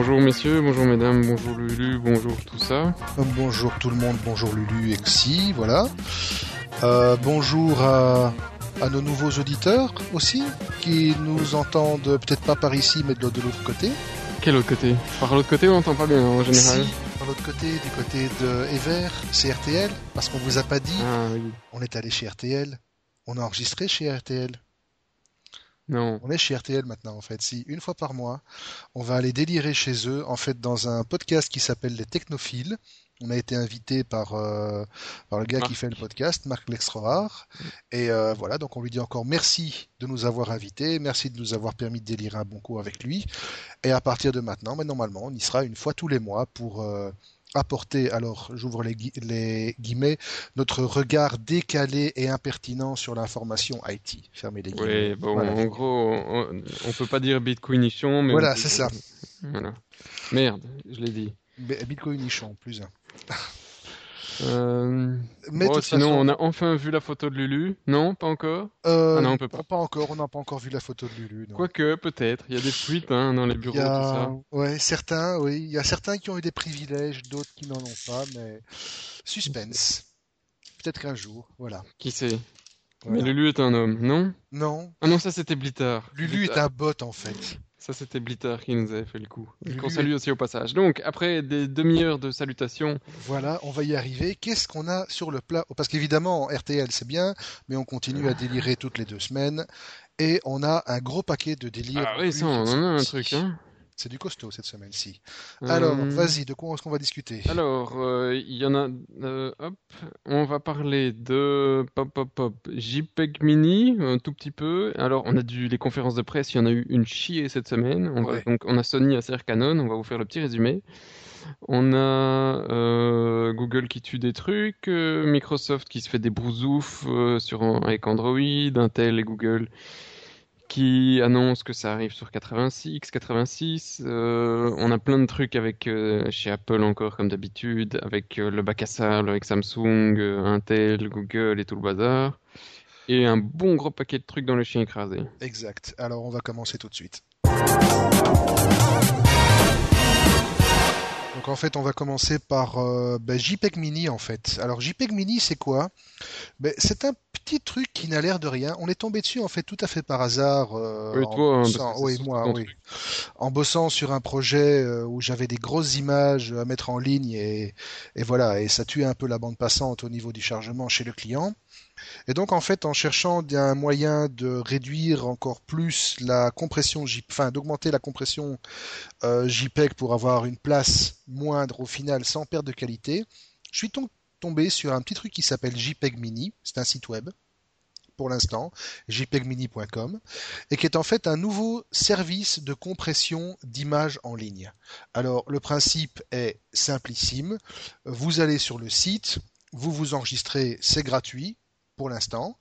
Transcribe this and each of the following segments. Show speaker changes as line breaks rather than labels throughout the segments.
bonjour messieurs, bonjour mesdames, bonjour Lulu, bonjour tout ça.
Bonjour tout le monde, bonjour Lulu Exi, voilà. Euh, bonjour à, nos nouveaux auditeurs aussi, qui nous entendent peut-être pas par ici, mais de, l'autre côté.
Quel autre côté? Par l'autre côté, on n'entend pas bien en général.
Si, par l'autre côté, du côté de Ever, c'est RTL, parce qu'on vous a pas dit.
Ah, oui.
On est allé chez RTL. On a enregistré chez RTL.
Non.
On est chez RTL maintenant, en fait. Si, une fois par mois, on va aller délirer chez eux, en fait, dans un podcast qui s'appelle Les Technophiles. On a été invité par, euh, par le gars qui fait le podcast, Marc Lextrorard. Et euh, voilà, donc on lui dit encore merci de nous avoir invités, merci de nous avoir permis de délirer un bon coup avec lui. Et à partir de maintenant, mais normalement, on y sera une fois tous les mois pour euh, apporter, alors j'ouvre les, guillemets, notre regard décalé et impertinent sur l'information IT. Fermez les
guillemets. Oui, bon, en gros, on, ne peut pas dire Bitcoinichon, mais.
Voilà, c'est ça.
Voilà. Merde, je l'ai dit.
Bitcoinichon, plus un.
Euh... Mais sinon, on a enfin vu la photo de Lulu. Non, pas encore
euh, ah non, on peut pas. Pas encore, on n'a pas encore vu la photo de Lulu.
Quoique, peut-être. Il y a des fuites hein, dans les bureaux, tout ça.
Ouais, certains, oui. Il y a certains qui ont eu des privilèges, d'autres qui n'en ont pas, mais suspense. Peut-être qu'un jour, voilà.
Qui sait? Mais Lulu est un homme, non?
Non.
Ah non, ça c'était Blitter.
Lulu est un bot en fait.
Ça, c'était Blitter qui nous avait fait le coup. Qu'on salue aussi au passage. Donc, après des demi-heures de salutations.
Voilà, on va y arriver. Qu'est-ce qu'on a sur le plat? Parce qu'évidemment, RTL, c'est bien, mais on continue à délirer toutes les deux semaines. Et on a un gros paquet de délires.
Ah oui, ça, on en a un truc, hein.
C'est du costaud cette semaine-ci. Alors, euh, vas-y, de quoi est-ce qu'on va discuter?
Alors, euh, il y en a. Euh, hop, on va parler de pop, pop, pop, JPEG Mini, un tout petit peu. Alors, on a du les conférences de presse, il y en a eu une chier cette semaine. On donc, on a Sony, Acer, Canon. On va vous faire le petit résumé. On a Google qui tue des trucs, Microsoft qui se fait des brousoufs sur avec Android, Intel et Google qui annonce que ça arrive sur 86, 86. Euh, on a plein de trucs avec euh, chez Apple encore comme d'habitude, avec euh, le bac à sable, avec Samsung, Intel, Google et tout le bazar. Et un bon gros paquet de trucs dans le chien écrasé.
Exact. Alors on va commencer tout de suite. Donc en fait, on va commencer par euh, ben, JPEG Mini en fait. Alors JPEG Mini, c'est quoi? Ben, C'est un petit truc qui n'a l'air de rien. On est tombé dessus en fait tout à fait par hasard.
Euh, oui, toi,
oui, moi, oui. En bossant sur un projet euh, où j'avais des grosses images à mettre en ligne et, et voilà, et ça tuait un peu la bande passante au niveau du chargement chez le client. Et donc en fait, en cherchant un moyen de réduire encore plus la compression, enfin d'augmenter la compression euh, JPEG pour avoir une place moindre au final sans perte de qualité, je suis tombé sur un petit truc qui s'appelle JPEG Mini. C'est un site web pour l'instant, jpegmini.com, et qui est en fait un nouveau service de compression d'images en ligne. Alors le principe est simplissime. Vous allez sur le site, vous vous enregistrez, c'est gratuit pour l'instant.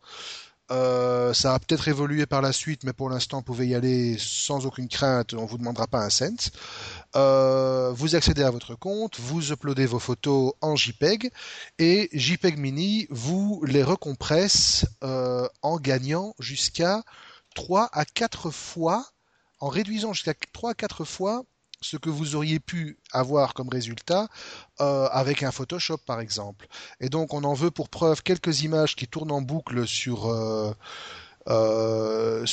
Euh, ça a peut-être évolué par la suite, mais pour l'instant, vous pouvez y aller sans aucune crainte. On vous demandera pas un cent. Euh, vous accédez à votre compte, vous uploadez vos photos en JPEG et JPEG Mini vous les recompresse euh, en gagnant jusqu'à 3 à 4 fois, en réduisant jusqu'à 3 à 4 fois ce que vous auriez pu avoir comme résultat euh, avec un Photoshop par exemple. Et donc on en veut pour preuve quelques images qui tournent en boucle sur euh, euh,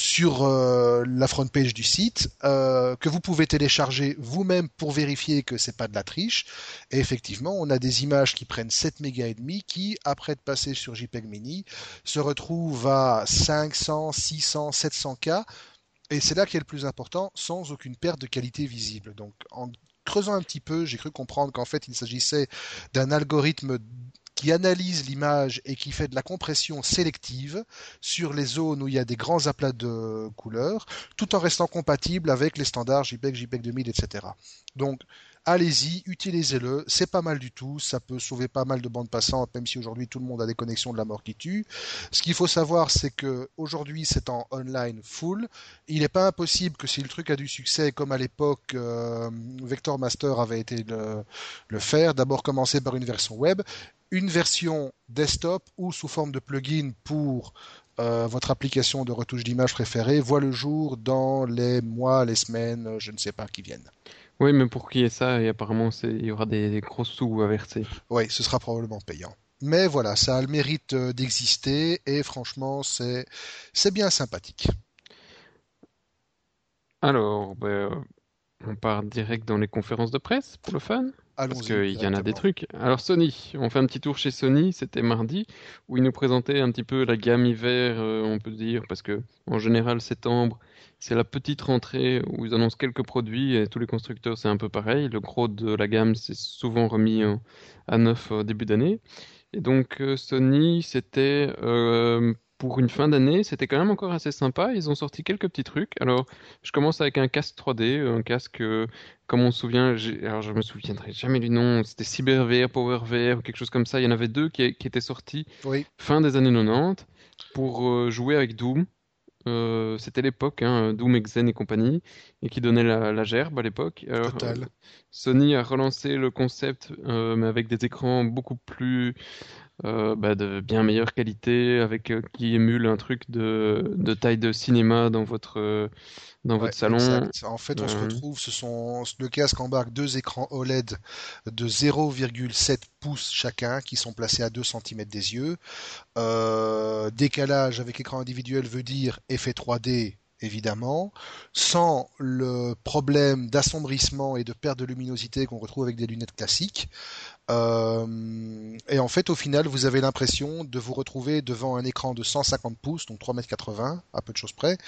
la front page du site que vous pouvez télécharger vous-même pour vérifier que c'est pas de la triche. Et effectivement, on a des images qui prennent 7 mégas et demi qui après de passer sur JPEG Mini se retrouvent à 500, 600, 700 k et c'est là qui est le plus important, sans aucune perte de qualité visible. Donc en creusant un petit peu, j'ai cru comprendre qu'en fait il s'agissait d'un algorithme qui analyse l'image et qui fait de la compression sélective sur les zones où il y a des grands aplats de couleurs, tout en restant compatible avec les standards JPEG, JPEG 2000, etc. Donc allez-y, utilisez-le, c'est pas mal du tout, ça peut sauver pas mal de bandes passantes, même si aujourd'hui tout le monde a des connexions de la mort qui tue. Ce qu'il faut savoir, c'est que aujourd'hui c'est en online full. Il n'est pas impossible que si le truc a du succès, comme à l'époque euh, Vector Master avait été le, faire, d'abord commencer par une version web, une version desktop ou sous forme de plugin pour euh, votre application de retouche d'image préférée voit le jour dans les mois, les semaines, je ne sais pas qui viennent.
Oui, mais pour qu'il y ait ça, et apparemment, il y aura des, des gros sous à verser.
Oui, ce sera probablement payant. Mais voilà, ça a le mérite euh, d'exister et franchement, c'est c'est bien sympathique.
Alors, ben, on part direct dans les conférences de presse pour le fun? Parce qu'il y en a des trucs. Alors Sony, on fait un petit tour chez Sony, c'était mardi, où ils nous présentaient un petit peu la gamme hiver, euh, on peut dire, parce que en général septembre, c'est la petite rentrée où ils annoncent quelques produits et tous les constructeurs c'est un peu pareil. Le gros de la gamme c'est souvent remis à neuf au début d'année. Et donc euh, Sony, c'était euh, pour une fin d'année, c'était quand même encore assez sympa. Ils ont sorti quelques petits trucs. Alors, je commence avec un casque 3D, un casque, euh, comme on se souvient, alors je me souviendrai jamais du nom, c'était CyberVR, PowerVR ou quelque chose comme ça. Il y en avait deux qui, étaient sortis fin des années 90 pour jouer avec Doom. Euh, c'était l'époque, hein, Doom, Exen et compagnie, et qui donnait la, gerbe à l'époque. Euh, Sony a relancé le concept, euh, mais avec des écrans beaucoup plus bah, de bien meilleure qualité, avec qui émule un truc de, de taille de cinéma dans votre dans votre salon.
En fait, on se retrouve, ce sont le casque embarque deux écrans OLED de 0,7 pouces chacun qui sont placés à 2 cm des yeux. Euh, décalage avec écran individuel veut dire effet 3D évidemment, sans le problème d'assombrissement et de perte de luminosité qu'on retrouve avec des lunettes classiques. Euh, et en fait, au final, vous avez l'impression de vous retrouver devant un écran de 150 pouces, donc 3,80 m, à peu de choses près,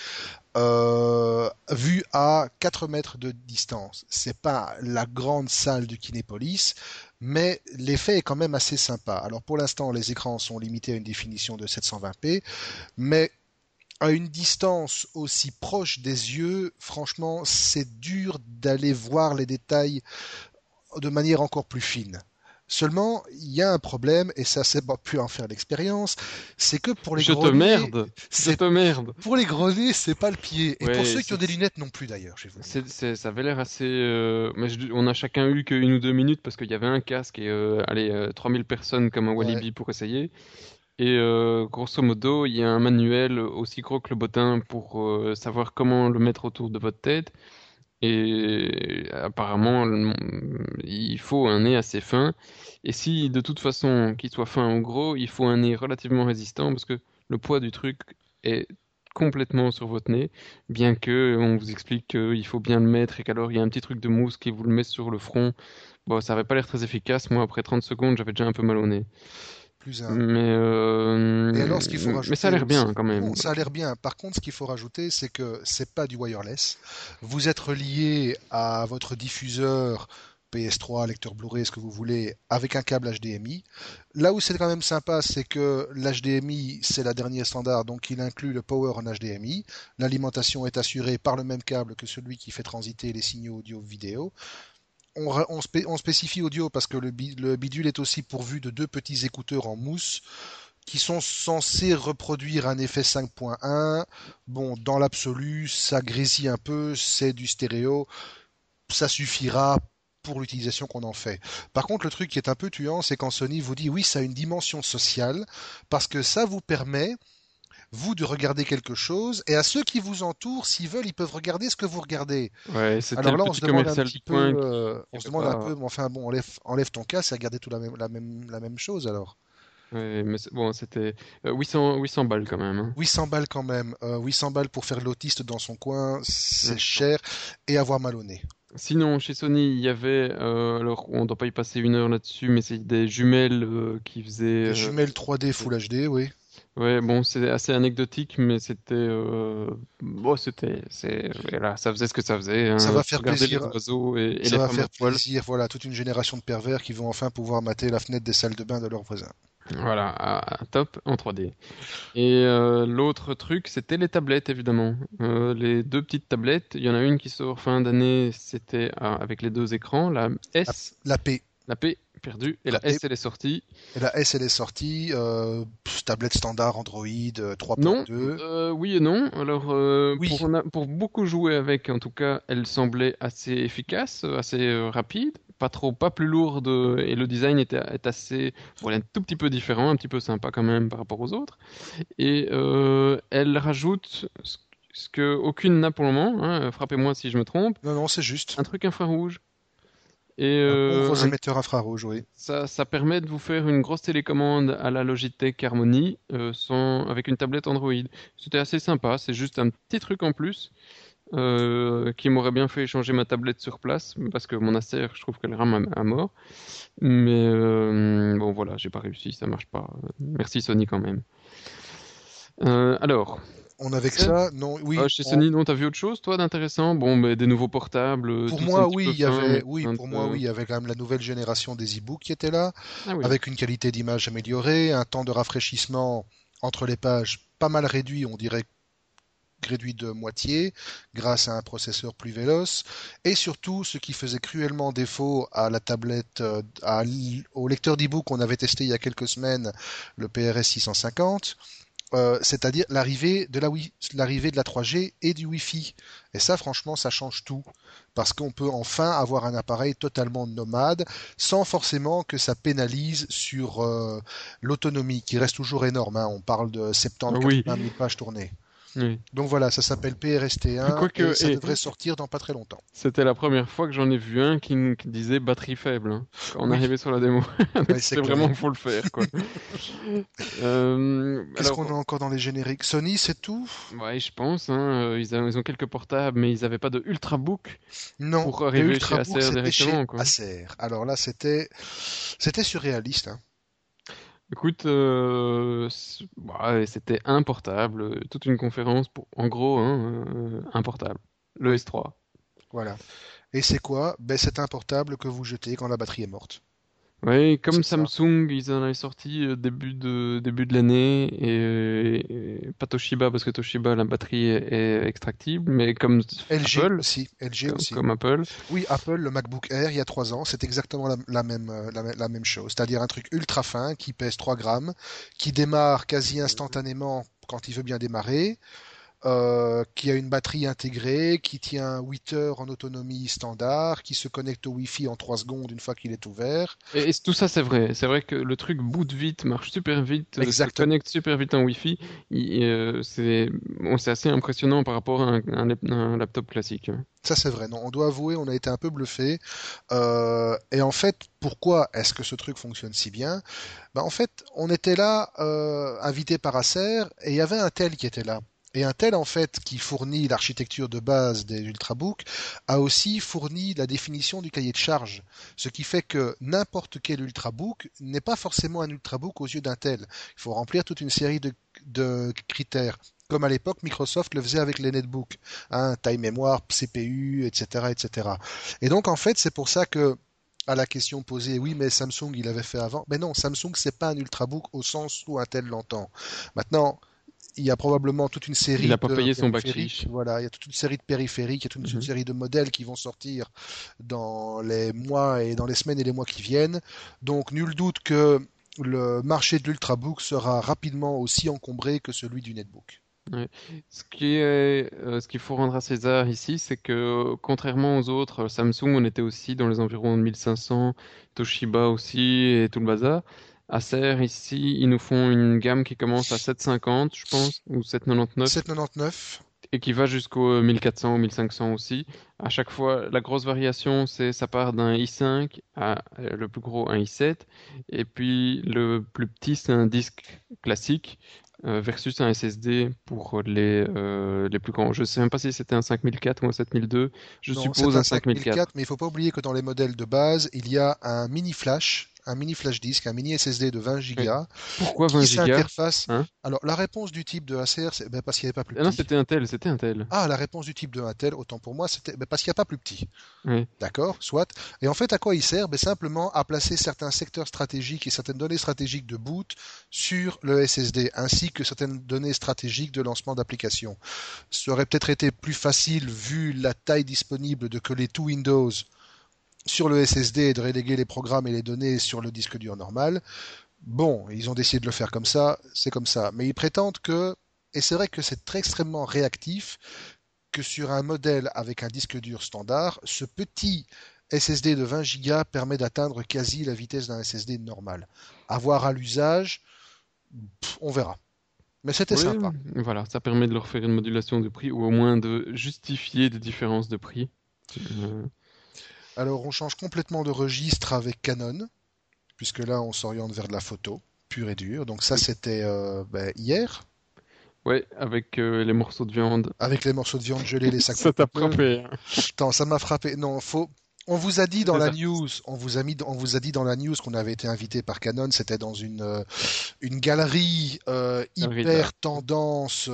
euh, vu à 4 mètres de distance. C'est pas la grande salle du Kinépolis, mais l'effet est quand même assez sympa. Alors pour l'instant, les écrans sont limités à une définition de 720p, mais à une distance aussi proche des yeux, franchement, c'est dur d'aller voir les détails de manière encore plus fine. Seulement, il y a un problème, et ça, c'est pas pu en faire l'expérience, c'est que pour les
je te merde, je te merde.
Pour les c'est pas le pied. Et pour ceux qui ont des lunettes non plus d'ailleurs, chez vous.
ça avait l'air assez. Euh, mais on a chacun eu qu'une ou deux minutes parce qu'il y avait un casque et euh, allez, 3000 euh, personnes comme un Walibi pour essayer. Et grosso modo, il y a un manuel aussi gros que le bottin pour savoir comment le mettre autour de votre tête. Et apparemment, il faut un nez assez fin. Et si de toute façon, qu'il soit fin ou gros, il faut un nez relativement résistant parce que le poids du truc est complètement sur votre nez, bien que on vous explique qu'il faut bien le mettre et qu'alors il y a un petit truc de mousse qui vous le met sur le front. Bon, ça n'avait pas l'air très efficace. Moi, après 30 secondes, j'avais déjà un peu mal au nez. Mais, euh, alors, ce qu'il faut rajouter, mais ça a l'air bien quand même.
ça a l'air bien. Par contre, ce qu'il faut rajouter, c'est que c'est pas du wireless. Vous êtes relié à votre diffuseur PS3, lecteur Blu-ray, ce que vous voulez, avec un câble HDMI. Là où c'est quand même sympa, c'est que l'HDMI, c'est la dernière standard, donc il inclut le power en HDMI. L'alimentation est assurée par le même câble que celui qui fait transiter les signaux audio-vidéo on, spécifie audio parce que le, bidule est aussi pourvu de deux petits écouteurs en mousse qui sont censés reproduire un effet 5.1. Bon, dans l'absolu, ça grésille un peu, c'est du stéréo, ça suffira pour l'utilisation qu'on en fait. Par contre, le truc qui est un peu tuant, c'est quand Sony vous dit oui, ça a une dimension sociale, parce que ça vous permet vous de regarder quelque chose, et à ceux qui vous entourent, s'ils veulent, ils peuvent regarder ce que vous regardez.
Ouais, Alors là, on se demande un petit peu,
euh, on se demande un peu, enfin bon, enlève, enlève ton casque et regarder tout la même, la même, la même chose alors.
Ouais, mais bon, c'était 800, euh, 800 balles quand même.
800 hein. balles quand même. 800 euh, balles pour faire l'autiste dans son coin, c'est cher et avoir mal au nez.
Sinon, chez Sony, il y avait, alors on ne doit pas y passer une heure là-dessus, mais c'est des jumelles qui faisaient.
Des jumelles 3D Full HD, oui.
Ouais, bon, c'est assez anecdotique, mais c'était, euh... bon, c'était, c'est, voilà, ça faisait ce que ça faisait. Hein.
Ça va faire plaisir.
Les oiseaux et,
ça va faire plaisir, voilà, toute une génération de pervers qui vont enfin pouvoir mater la fenêtre des salles de bain de leurs voisins.
Voilà, top en 3D. Et euh, l'autre truc, c'était les tablettes, évidemment. Euh, les deux petites tablettes, il y en a une qui sort fin d'année, c'était avec les deux écrans, la S.
la P.
La P, perdu. Et la S, elle est sortie.
Et la S, elle est sortie. Euh, tablette standard Android 3.2.
Euh, euh, oui et non. Alors, pour, pour, beaucoup jouer avec, en tout cas, elle semblait assez efficace, assez rapide. Pas trop, pas plus lourde. Et le design était, est assez, voilà, un tout petit peu différent, un petit peu sympa quand même par rapport aux autres. Et elle rajoute ce que aucune n'a pour le moment. Hein, frappez-moi si je me trompe.
Non, non, c'est juste.
Un truc infrarouge. Et
Un gros
euh,
émetteur infrarouge, oui.
ça, ça permet de vous faire une grosse télécommande à la Logitech Harmony euh, sans, avec une tablette Android. C'était assez sympa, c'est juste un petit truc en plus euh, qui m'aurait bien fait changer ma tablette sur place parce que mon Acer, je trouve qu'elle rame à, à mort. Mais euh, bon, voilà, j'ai pas réussi, ça marche pas. Merci Sony quand même. Alors,
On avait que ça, non, oui.
euh, chez
on-
Sony, non, t'as vu autre chose, toi, d'intéressant? Bon, mais des nouveaux portables, euh,
Pour moi, oui, il y avait, oui, pour
peu-
moi, oui, il y avait quand même la nouvelle génération des e-books qui était là,
Ah oui.
avec une qualité d'image améliorée, un temps de rafraîchissement entre les pages pas mal réduit, on dirait réduit de moitié, grâce à un processeur plus véloce, et surtout, ce qui faisait cruellement défaut à la tablette, euh, à au lecteur d'e-book qu'on avait testé il y a quelques semaines, le PRS 650, euh, c'est-à-dire l'arrivée de la Wi- l'arrivée de la 3G et du Wi-Fi. Et ça, franchement, ça change tout. Parce qu'on peut enfin avoir un appareil totalement nomade, sans forcément que ça pénalise sur euh, l'autonomie, qui reste toujours énorme. hein. On parle de 70-80
Oui.
000 pages tournées.
Oui.
Donc voilà, ça s'appelle PRST1
Quoique,
et ça
et-
devrait sortir dans pas très longtemps.
C'était la première fois que j'en ai vu un qui, nous- qui disait batterie faible hein, quand on
Oui.
arrivait sur la démo.
C'est
vraiment faut le faire quoi. Euh,
Qu'est-ce qu'on a encore dans les génériques? Sony, c'est tout?
Ouais, je pense. Hein, euh, ils, a- ils ont quelques portables, mais ils n'avaient pas de ultrabook.
Non,
Pour arriver chez Acer directement,
chez
quoi.
Acer. Alors là, c'était c'était surréaliste. hein.
Écoute, euh, ouais, c'était un portable, euh, toute une conférence pour, en gros, hein, euh, un portable, le S3.
Voilà. Et c'est quoi? Ben, c'est un portable que vous jetez quand la batterie est morte.
Oui, comme
ça.
Samsung, ils en avaient sorti euh, début de début de l'année et, et pas Toshiba parce que Toshiba la batterie est, est extractible, mais comme
LG
Apple,
aussi. LG
comme,
aussi.
comme Apple.
Oui, Apple, le MacBook Air, il y a trois ans, c'est exactement la, la même, euh, la, la même chose. C'est-à-dire un truc ultra fin qui pèse 3 grammes, qui démarre quasi instantanément quand il veut bien démarrer, euh, qui a une batterie intégrée, qui tient 8 heures en autonomie standard, qui se connecte au Wi-Fi en 3 secondes une fois qu'il est ouvert.
Et, et tout ça, c'est vrai. C'est vrai que le truc boot vite, marche super vite, euh, se connecte super vite en Wi-Fi. Euh, c'est bon, assez impressionnant par rapport à un, un lap- un laptop classique. hein.
Ça, c'est vrai. Non, on doit avouer, on a été un peu bluffé. Euh, et en fait, pourquoi est-ce que ce truc fonctionne si bien? Ben, en fait, on était là, invité par Acer, et il y avait un tel qui était là. Et Intel, en fait, qui fournit l'architecture de base des Ultrabooks, a aussi fourni la définition du cahier de charge. Ce qui fait que n'importe quel Ultrabook n'est pas forcément un Ultrabook aux yeux d'Intel. Il faut remplir toute une série de, critères. Comme à l'époque, Microsoft le faisait avec les netbooks. Hein, taille mémoire, CPU, etc., etc. Et donc, en fait, c'est pour ça que, à la question posée, oui, mais Samsung, il avait fait avant. Mais non, Samsung, c'est pas un Ultrabook au sens où Intel l'entend. Maintenant, il y a probablement toute une série
Il a pas
de
payé son bac
périphériques.
chiche.
Voilà, il y a toute une série de périphériques, il y a toute une
Mhm.
série de modèles qui vont sortir dans les mois et dans les semaines et les mois qui viennent. Donc, nul doute que le marché de l'ultrabook sera rapidement aussi encombré que celui du netbook.
Ce qui est, euh, ce qu'il faut rendre à César ici, c'est que contrairement aux autres, Samsung, on était aussi dans les environs de 1500, Toshiba aussi et tout le bazar. Acer ici, ils nous font une gamme qui commence à 750, je pense, ou 799,
799,
et qui va jusqu'au euh, 1400 ou 1500 aussi. À chaque fois, la grosse variation, c'est ça part d'un i5 à euh, le plus gros un i7, et puis le plus petit, c'est un disque classique euh, versus un SSD pour les, euh, les plus grands. Je sais même pas si c'était un 5004 ou un 7002. Je
non,
suppose
c'est
un 5004.
mais il faut pas oublier que dans les modèles de base, il y a un mini flash, un mini flash disk, un mini SSD de 20 Go
Pourquoi 20
qui
gigas?
s'interface.
Hein
Alors, la réponse du type de Acer, c'est ben, parce qu'il n'y avait pas plus
Ah non,
petit.
c'était un tel, c'était un tel.
Ah, la réponse du type de Intel, autant pour moi, c'était ben, parce qu'il n'y a pas plus petit.
Oui.
D'accord, soit. Et en fait, à quoi il sert? Ben, simplement à placer certains secteurs stratégiques et certaines données stratégiques de boot sur le SSD, ainsi que certaines données stratégiques de lancement d'application. Ça aurait peut-être été plus facile, vu la taille disponible, de coller tout Windows sur le SSD et de reléguer les programmes et les données sur le disque dur normal. Bon, ils ont décidé de le faire comme ça, c'est comme ça. Mais ils prétendent que, et c'est vrai que c'est très extrêmement réactif, que sur un modèle avec un disque dur standard, ce petit SSD de 20 Go permet d'atteindre quasi la vitesse d'un SSD normal. À voir à l'usage, on verra. Mais c'était
Oui,
sympa.
voilà, ça permet de leur faire une modulation de prix ou au moins de justifier des différences de prix. Euh,
Alors on change complètement de registre avec Canon, puisque là on s'oriente vers de la photo pure et dure. Donc ça c'était euh, ben, hier.
Ouais, avec euh, les morceaux de viande.
Avec les morceaux de viande gelés, les sacs.
ça t'a frappé. Hein.
Attends, ça m'a frappé. Non, faut. On vous a dit dans la news, on vous a mis, on vous a dit dans la news qu'on avait été invité par Canon. C'était dans une euh, une galerie euh, hyper tendance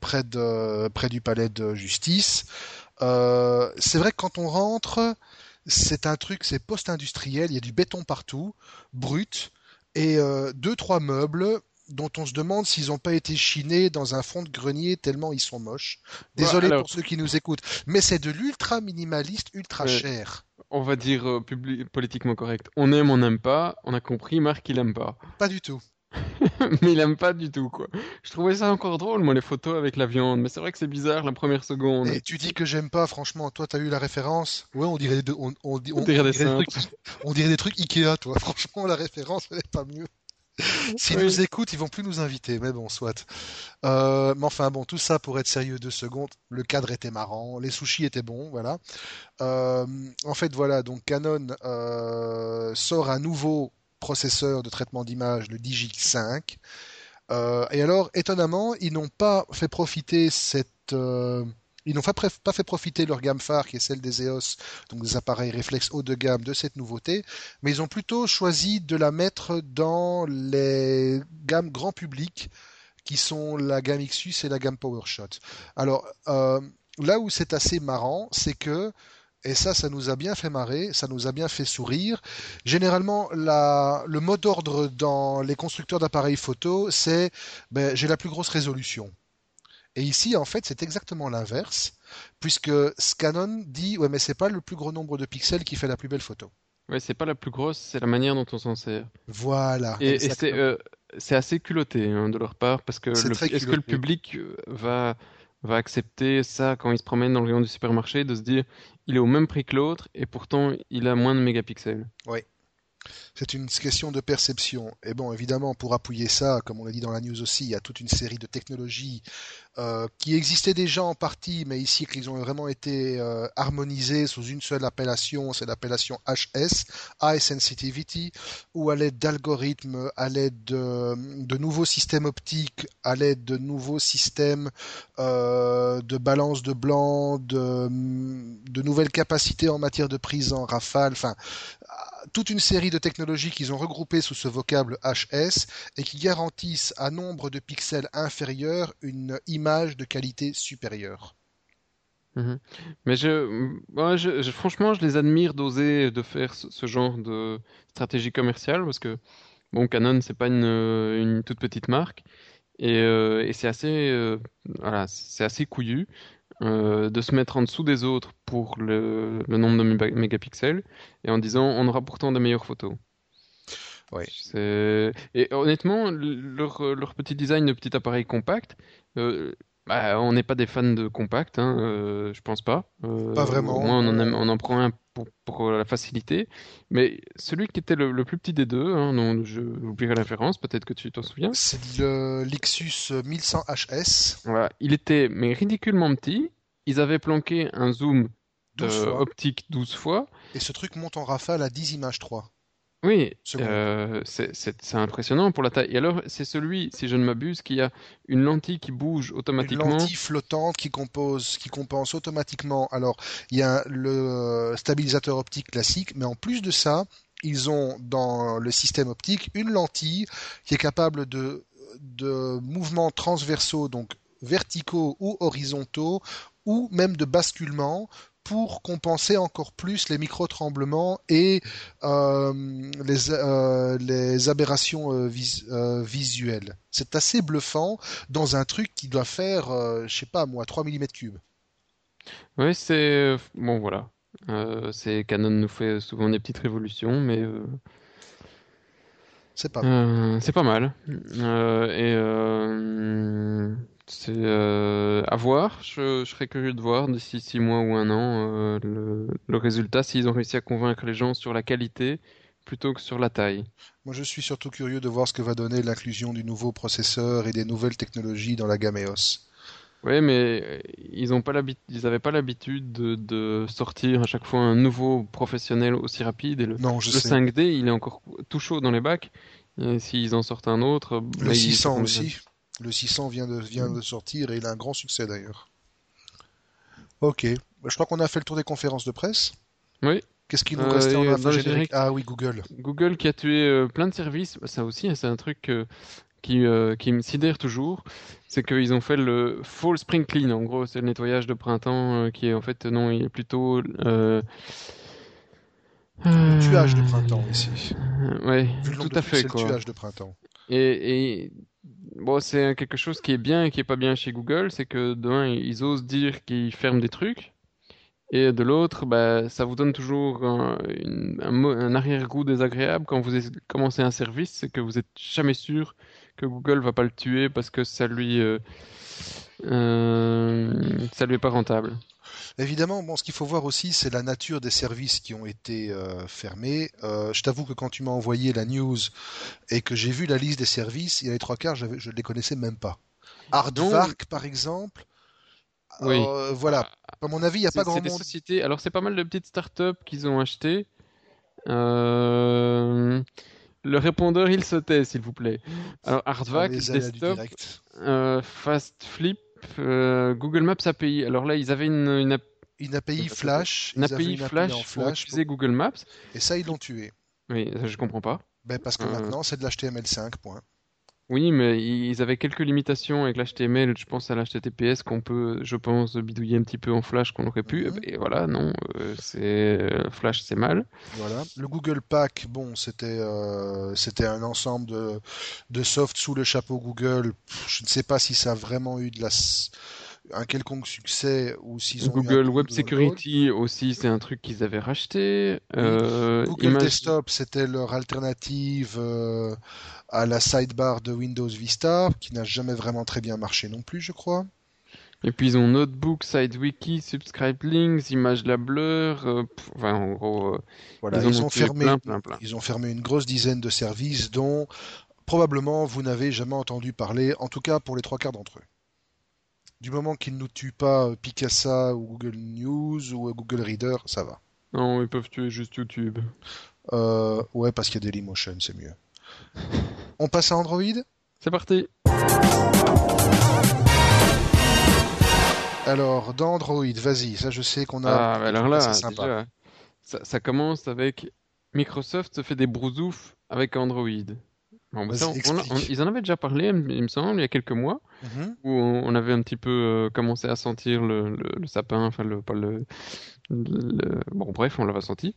près de près du palais de justice. c'est vrai que quand on rentre, c'est un truc, c'est post-industriel. Il y a du béton partout, brut, et deux trois meubles dont on se demande s'ils n'ont pas été chinés dans un fond de grenier tellement ils sont moches. Désolé pour ceux qui nous écoutent, mais c'est de l'ultra minimaliste, ultra cher.
On va dire euh, politiquement correct. On aime, on n'aime pas. On a compris, Marc, il aime pas.
Pas du tout.
mais il aime pas du tout, quoi. Je trouvais ça encore drôle, moi, les photos avec la viande. Mais c'est vrai que c'est bizarre la première seconde.
Et tu dis que j'aime pas, franchement. Toi, t'as eu la référence Ouais, on dirait, on,
dirait, des, trucs,
on dirait des trucs Ikea, toi. Franchement, la référence, elle est pas mieux. S'ils nous écoutent, ils vont plus nous inviter, mais bon, soit. Euh, mais enfin, bon, tout ça pour être sérieux deux secondes. Le cadre était marrant, les sushis étaient bons, voilà. Euh, en fait, voilà, donc Canon euh, sort un nouveau processeur de traitement d'image, le Digi5. et alors, étonnamment, ils n'ont pas fait profiter cette ils n'ont pas fait profiter leur gamme phare, qui est celle des EOS, donc des appareils réflexes haut de gamme, de cette nouveauté, mais ils ont plutôt choisi de la mettre dans les gammes grand public, qui sont la gamme Xus et la gamme PowerShot. Alors, euh, là où c'est assez marrant, c'est que et ça, ça nous a bien fait marrer, ça nous a bien fait sourire. Généralement, le mot d'ordre dans les constructeurs d'appareils photo, c'est ben, j'ai la plus grosse résolution. Et ici, en fait, c'est exactement l'inverse, puisque Canon dit ouais, mais c'est pas le plus gros nombre de pixels qui fait la plus belle photo.
Ouais, c'est pas la plus grosse, c'est la manière dont on s'en sert.
Voilà.
Et, euh, c'est assez culotté hein, de leur part, parce que est-ce que le public euh, va va accepter ça quand il se promène dans le rayon du supermarché, de se dire il est au même prix que l'autre et pourtant il a moins de mégapixels.
Oui. C'est une question de perception. Et bon, évidemment, pour appuyer ça, comme on l'a dit dans la news aussi, il y a toute une série de technologies euh, qui existaient déjà en partie, mais ici qu'ils ont vraiment été euh, harmonisées sous une seule appellation, c'est l'appellation HS, High Sensitivity, où à l'aide d'algorithmes, à l'aide de, nouveaux systèmes optiques, à l'aide de nouveaux systèmes euh, de balance de blanc, de, de nouvelles capacités en matière de prise en rafale, enfin toute une série de technologies qu'ils ont regroupées sous ce vocable HS et qui garantissent à nombre de pixels inférieurs une image de qualité supérieure.
Mhm. Mais franchement, je les admire d'oser de faire ce, genre de stratégie commerciale parce que bon, Canon c'est pas une, toute petite marque et, euh, c'est assez, euh, voilà, c'est assez couillu. Euh, de se mettre en dessous des autres pour le, nombre de mégapixels et en disant on aura pourtant de meilleures photos.
Ouais.
Et honnêtement, leur, leur, petit design de petit appareil compact, euh, bah, on n'est pas des fans de compact, hein, euh, je pense pas.
pas vraiment.
Au moins, on en, on en prend un pour, la facilité. Mais celui qui était le, plus petit des deux, hein, dont je oublierai la référence, peut-être que tu t'en souviens.
C'est le Lexus 1100 HS.
Voilà, il était mais ridiculement petit. Ils avaient planqué un zoom euh, optique 12 fois.
Et ce truc monte en rafale à 10 images 3.
Oui, euh, c'est impressionnant pour la taille. Et alors, c'est celui, si je ne m'abuse, qui a une lentille qui bouge automatiquement. Une
lentille flottante qui, compose, qui compense automatiquement. Alors, il y a le stabilisateur optique classique, mais en plus de ça, ils ont dans le système optique une lentille qui est capable de, de mouvements transversaux, donc verticaux ou horizontaux, ou même de basculement pour compenser encore plus les micro-tremblements et euh, les, euh, les, aberrations euh, visuelles. C'est assez bluffant dans un truc qui doit faire, je sais pas moi, 3 mm cubes.
Oui, c'est... Bon, voilà. c'est Canon nous fait souvent des petites révolutions, mais...
C'est pas mal.
c'est pas mal. et c'est euh, à voir. Je, serais curieux de voir d'ici six mois ou un an euh, le, résultat s'ils ont réussi à convaincre les gens sur la qualité plutôt que sur la taille.
Moi, je suis surtout curieux de voir ce que va donner l'inclusion du nouveau processeur et des nouvelles technologies dans la gamme EOS.
Ouais, mais euh, ils ont pas l'habitude, de, de sortir à chaque fois un nouveau professionnel aussi rapide. Et le,
Non, je
le
sais.
5D, il est encore tout chaud dans les bacs. Et s'ils en sortent un autre,
Le
bah, ils
600
seront
aussi. Le 600 vient de, vient de sortir et il a un grand succès d'ailleurs. Ok. Bah, Je crois qu'on a fait le tour des conférences de presse.
Oui.
Qu'est-ce qu'il nous
Euh,
restait en
dans le
générique
générique-
Ah oui, Google.
Google qui a tué euh, plein de services, ça aussi, hein, c'est un truc euh, qui, euh, qui me sidère toujours. C'est qu'ils ont fait le Fall Spring Clean. En gros, c'est le nettoyage de printemps euh, qui est en fait, non, il est plutôt. Euh,
Le tuage de printemps ici.
ouais,
Vu le nombre
tout à fait,
c'est le
quoi.
tuage de printemps.
Et, et bon, c'est quelque chose qui est bien et qui est pas bien chez Google, c'est que d'un, ils osent dire qu'ils ferment des trucs, et de l'autre, bah, ça vous donne toujours un, arrière-goût désagréable quand vous commencez un service, c'est que vous êtes jamais sûr que Google va pas le tuer parce que ça lui, euh, euh, ça lui est pas rentable.
Évidemment, bon, ce qu'il faut voir aussi, c'est la nature des services qui ont été euh, fermés. Euh, je t'avoue que quand tu m'as envoyé la news et que j'ai vu la liste des services, il y a les trois quarts, je ne les connaissais même pas. Aardvark, par exemple.
Oui.
Euh, voilà. À mon avis, il n'y a pas grand
c'est des
monde.
sociétés. Alors, c'est pas mal de petites startups qu'ils ont achetées. Euh, Le répondeur, il sautait, s'il vous plaît. Alors, Hardvac, Desktop, euh, Fast Flip, euh, Google Maps API. Alors là, ils avaient une, une, app-
Une API Flash.
une API Flash
en
pour
Flash.
Google Maps.
Et ça, ils l'ont tué.
Oui, ça, je comprends pas.
Ben, parce que
Euh.
maintenant, c'est de l'HTML5, point.
Oui, mais ils avaient quelques limitations avec l'HTML. Je pense à l'HTTPS qu'on peut, je pense, bidouiller un petit peu en Flash qu'on aurait pu.
Mhm.
Et voilà, non, euh, c'est euh, Flash, c'est mal.
Voilà. Le Google Pack, bon, c'était euh, c'était un ensemble de, de soft sous le chapeau Google. Je ne sais pas si ça a vraiment eu de la, un quelconque succès ou s'ils ont
Google Web. Security aussi, c'est un truc qu'ils avaient racheté. Euh,
Google Desktop, c'était leur alternative euh, à la sidebar de Windows Vista, qui n'a jamais vraiment très bien marché non plus, je crois.
Et puis ils ont Notebook, SideWiki, Subscribe Links, Image euh, pff, enfin, en gros,
Voilà,
ils en
ils
ont
ont
tué
fermé,
plein, plein, plein.
ils ont fermé une grosse dizaine de services dont probablement vous n'avez jamais entendu parler, en tout cas pour les trois quarts d'entre eux. Du moment qu'ils ne nous tuent pas euh, Picasa ou Google News ou euh, Google Reader, ça va.
Non, ils peuvent tuer juste YouTube.
Euh, ouais, parce qu'il y a Dailymotion, c'est mieux. On passe à Android?
C'est parti.
Alors, dans Android, vas-y, ça je sais qu'on a...
Ah, alors là,
c'est sympa.
déjà, ça, ça commence avec Microsoft se fait des brousoufs avec Android. Bon, bah, ça, on- ils en avaient déjà parlé, il me semble, il y a quelques mois.
Mhm.
où on avait un petit peu euh, commencé à sentir le, le- le sapin, enfin le, pas le, bon bref, on l'avait senti.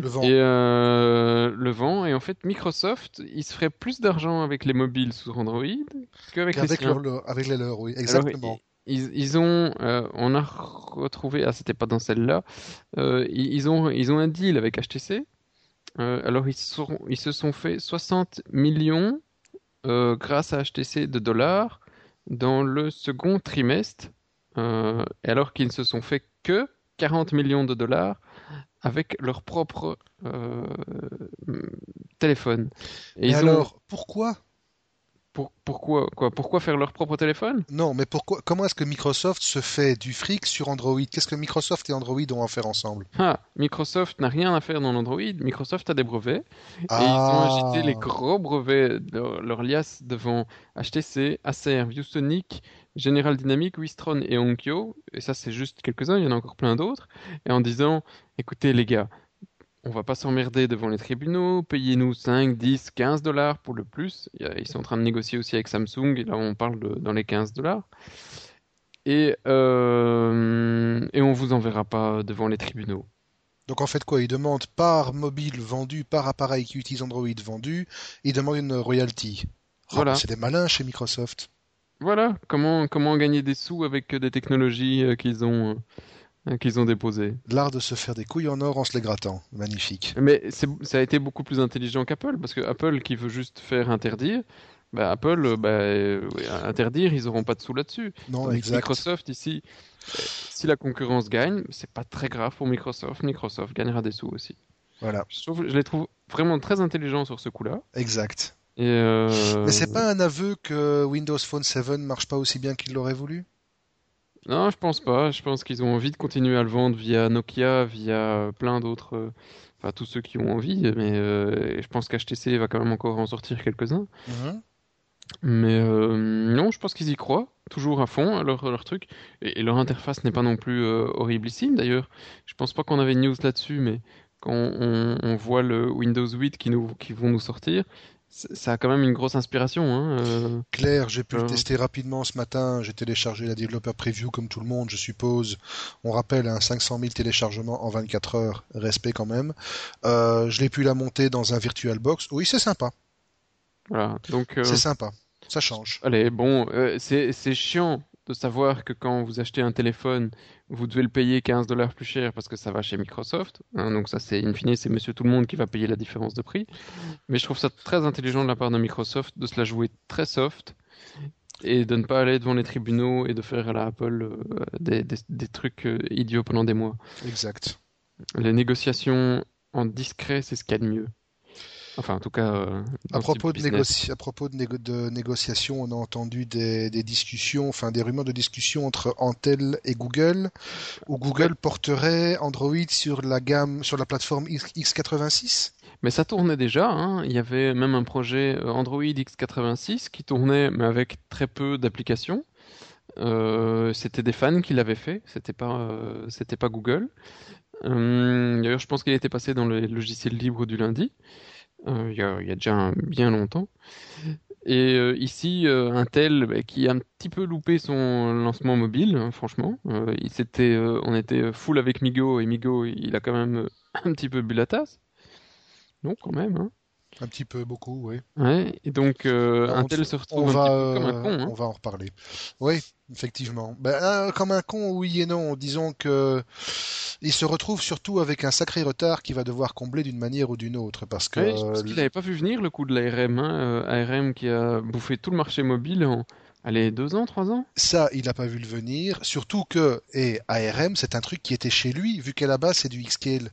Le vent.
Et euh, le vent, et en fait Microsoft, il se ferait plus d'argent avec les mobiles sous Android qu'avec les
Avec, leur, avec les leurs, oui,
Alors,
exactement.
ils, ils ont, euh, on a retrouvé, ah c'était pas dans celle-là, ils, ils ont, ils ont un deal avec HTC. Euh, alors ils, se sont, ils se sont fait 60 millions euh, grâce à HTC de dollars dans le second trimestre, euh, alors qu'ils ne se sont fait que 40 millions de dollars avec leur propre téléphone. Et
Mais
ils ont,
alors, pourquoi?
Pour- pourquoi, quoi, pourquoi faire leur propre téléphone?
Non, mais pourquoi Comment est-ce que Microsoft se fait du fric sur Android? Qu'est-ce que Microsoft et Android ont à faire ensemble?
Ah, Microsoft n'a rien à faire dans l'Android. Microsoft a des brevets. Et ils
Ah.
ont agité les gros brevets de leur liasse devant HTC, Acer, ViewSonic, General Dynamics, Wistron et Onkyo. Et ça, c'est juste quelques-uns, il y en a encore plein d'autres. Et en disant, écoutez les gars, on va pas s'emmerder devant les tribunaux, payez-nous 5, 10, 15 dollars pour le plus. Ils sont en train de négocier aussi avec Samsung, et là on parle de, dans les 15 dollars. Et, euh, et on vous enverra pas devant les tribunaux.
Donc en fait quoi? Ils demandent par mobile vendu, par appareil qui utilise Android vendu, ils demandent une royalty. Oh,
Voilà.
c'est des malins chez Microsoft.
Voilà, comment, comment gagner des sous avec des technologies euh, qu'ils ont, euh, qu'ils ont déposées.
L'art de se faire des couilles en or en se les grattant. Magnifique.
Mais ça a été beaucoup plus intelligent qu'Apple, parce que Apple qui veut juste faire interdire, bah Apple, euh, bah, euh, interdire, ils n'auront pas de sous là-dessus.
Non, exact.
Microsoft, ici, euh, si la concurrence gagne, c'est pas très grave pour Microsoft. Microsoft gagnera des sous aussi.
Voilà,
Je, trouve- je les trouve vraiment très intelligents sur ce coup-là.
exact.
Et euh,
Mais c'est pas un aveu que Windows Phone 7 marche pas aussi bien qu'il l'aurait voulu?
Non, je pense pas. Je pense qu'ils ont envie de continuer à le vendre via Nokia, via plein d'autres. Euh, enfin, tous ceux qui ont envie. Mais euh, je pense qu'HTC va quand même encore en sortir quelques-uns.
Mhm.
Mais euh, non, je pense qu'ils y croient toujours à fond à leur, leur truc. Et, et leur interface n'est pas non plus horriblissime d'ailleurs. Je pense pas qu'on avait une news là-dessus, mais quand on, on voit le Windows 8 qui, nous, qui vont nous sortir, ça a quand même une grosse inspiration. Hein, euh.
Claire, j'ai pu le
Euh.
tester rapidement ce matin. J'ai téléchargé la Developer Preview comme tout le monde, je suppose. On rappelle un 500 000 téléchargements en 24 heures, respect quand même. Euh, je l'ai pu la monter dans un VirtualBox. Oui, c'est sympa.
Voilà. Donc,
C'est sympa. Ça change.
allez, bon, c'est chiant de savoir que quand vous achetez un téléphone, vous devez le payer 15 dollars plus cher parce que ça va chez Microsoft. hein, donc ça, c'est in fine, c'est Monsieur Tout le Monde qui va payer la différence de prix. Mais je trouve ça très intelligent de la part de Microsoft de se la jouer très soft et de ne pas aller devant les tribunaux et de faire à la Apple euh, des, des- des trucs euh, idiots pendant des mois.
Exact.
Les négociations en discret, c'est ce qu'il y a de mieux. Enfin, en tout cas, euh,
À propos, de
business.
négoci- à propos de, négo- de négociations, on a entendu des, des discussions, enfin des rumeurs de discussions entre Intel et Google, où Google porterait Android sur la gamme, sur la plateforme X- X86.
Mais ça tournait déjà, hein. Il y avait même un projet euh, Android x86 qui tournait, mais avec très peu d'applications. Euh, c'était des fans qui l'avaient fait, c'était pas, euh, c'était pas Google. Euh, D'ailleurs, je pense qu'il était passé dans le logiciel libre du lundi, il y a, il y a déjà bien longtemps. Et euh, ici, euh, Intel, bah, qui a un petit peu loupé son lancement mobile, hein, franchement. Euh, euh, on était full avec Migo, et Migo, il a quand même un petit peu bu la tasse. Non, quand même, hein.
Un petit peu, beaucoup, oui.
Ouais, et donc euh,
On-
Intel se
On
retrouve un
va,
petit peu comme un
euh,
con. Hein.
on va en reparler. Oui, effectivement. Ben, euh, comme un con, oui et non. Disons que il se retrouve surtout avec un sacré retard qu'il va devoir combler d'une manière ou d'une autre, parce que
Ouais, pense qu'il n'avait pas vu venir le coup de l'ARM. Hein. euh, ARM qui a bouffé tout le marché mobile en allez, deux ans, trois ans?
Ça, il n'a pas vu le venir. Surtout que, et ARM, c'est un truc qui était chez lui, vu qu'à la base, c'est du Xscale.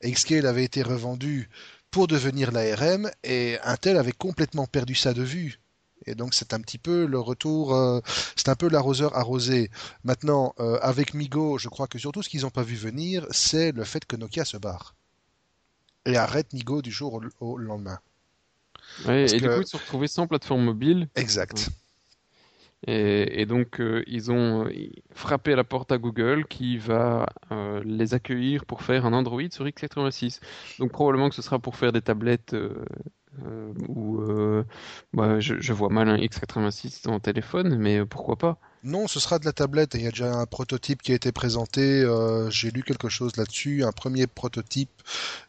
Et Xscale avait été revendu pour devenir l'ARM, et Intel avait complètement perdu ça de vue. Et donc, c'est un petit peu le retour, euh, c'est un peu l'arroseur arrosé. Maintenant, euh, avec Migo, je crois que surtout ce qu'ils n'ont pas vu venir, c'est le fait que Nokia se barre. Et arrête Migo du jour au, au lendemain.
Ouais, et du coup, ils se sont retrouvés sans plateforme mobile.
Exact.
Et, donc, euh, ils ont euh, frappé à la porte à Google qui va euh, les accueillir pour faire un Android sur x86. Donc, probablement que ce sera pour faire des tablettes euh, ou bah, je, vois mal un x86 en téléphone, mais pourquoi pas?
Non, ce sera de la tablette. Il y a déjà un prototype qui a été présenté. j'ai lu quelque chose là-dessus. Un premier prototype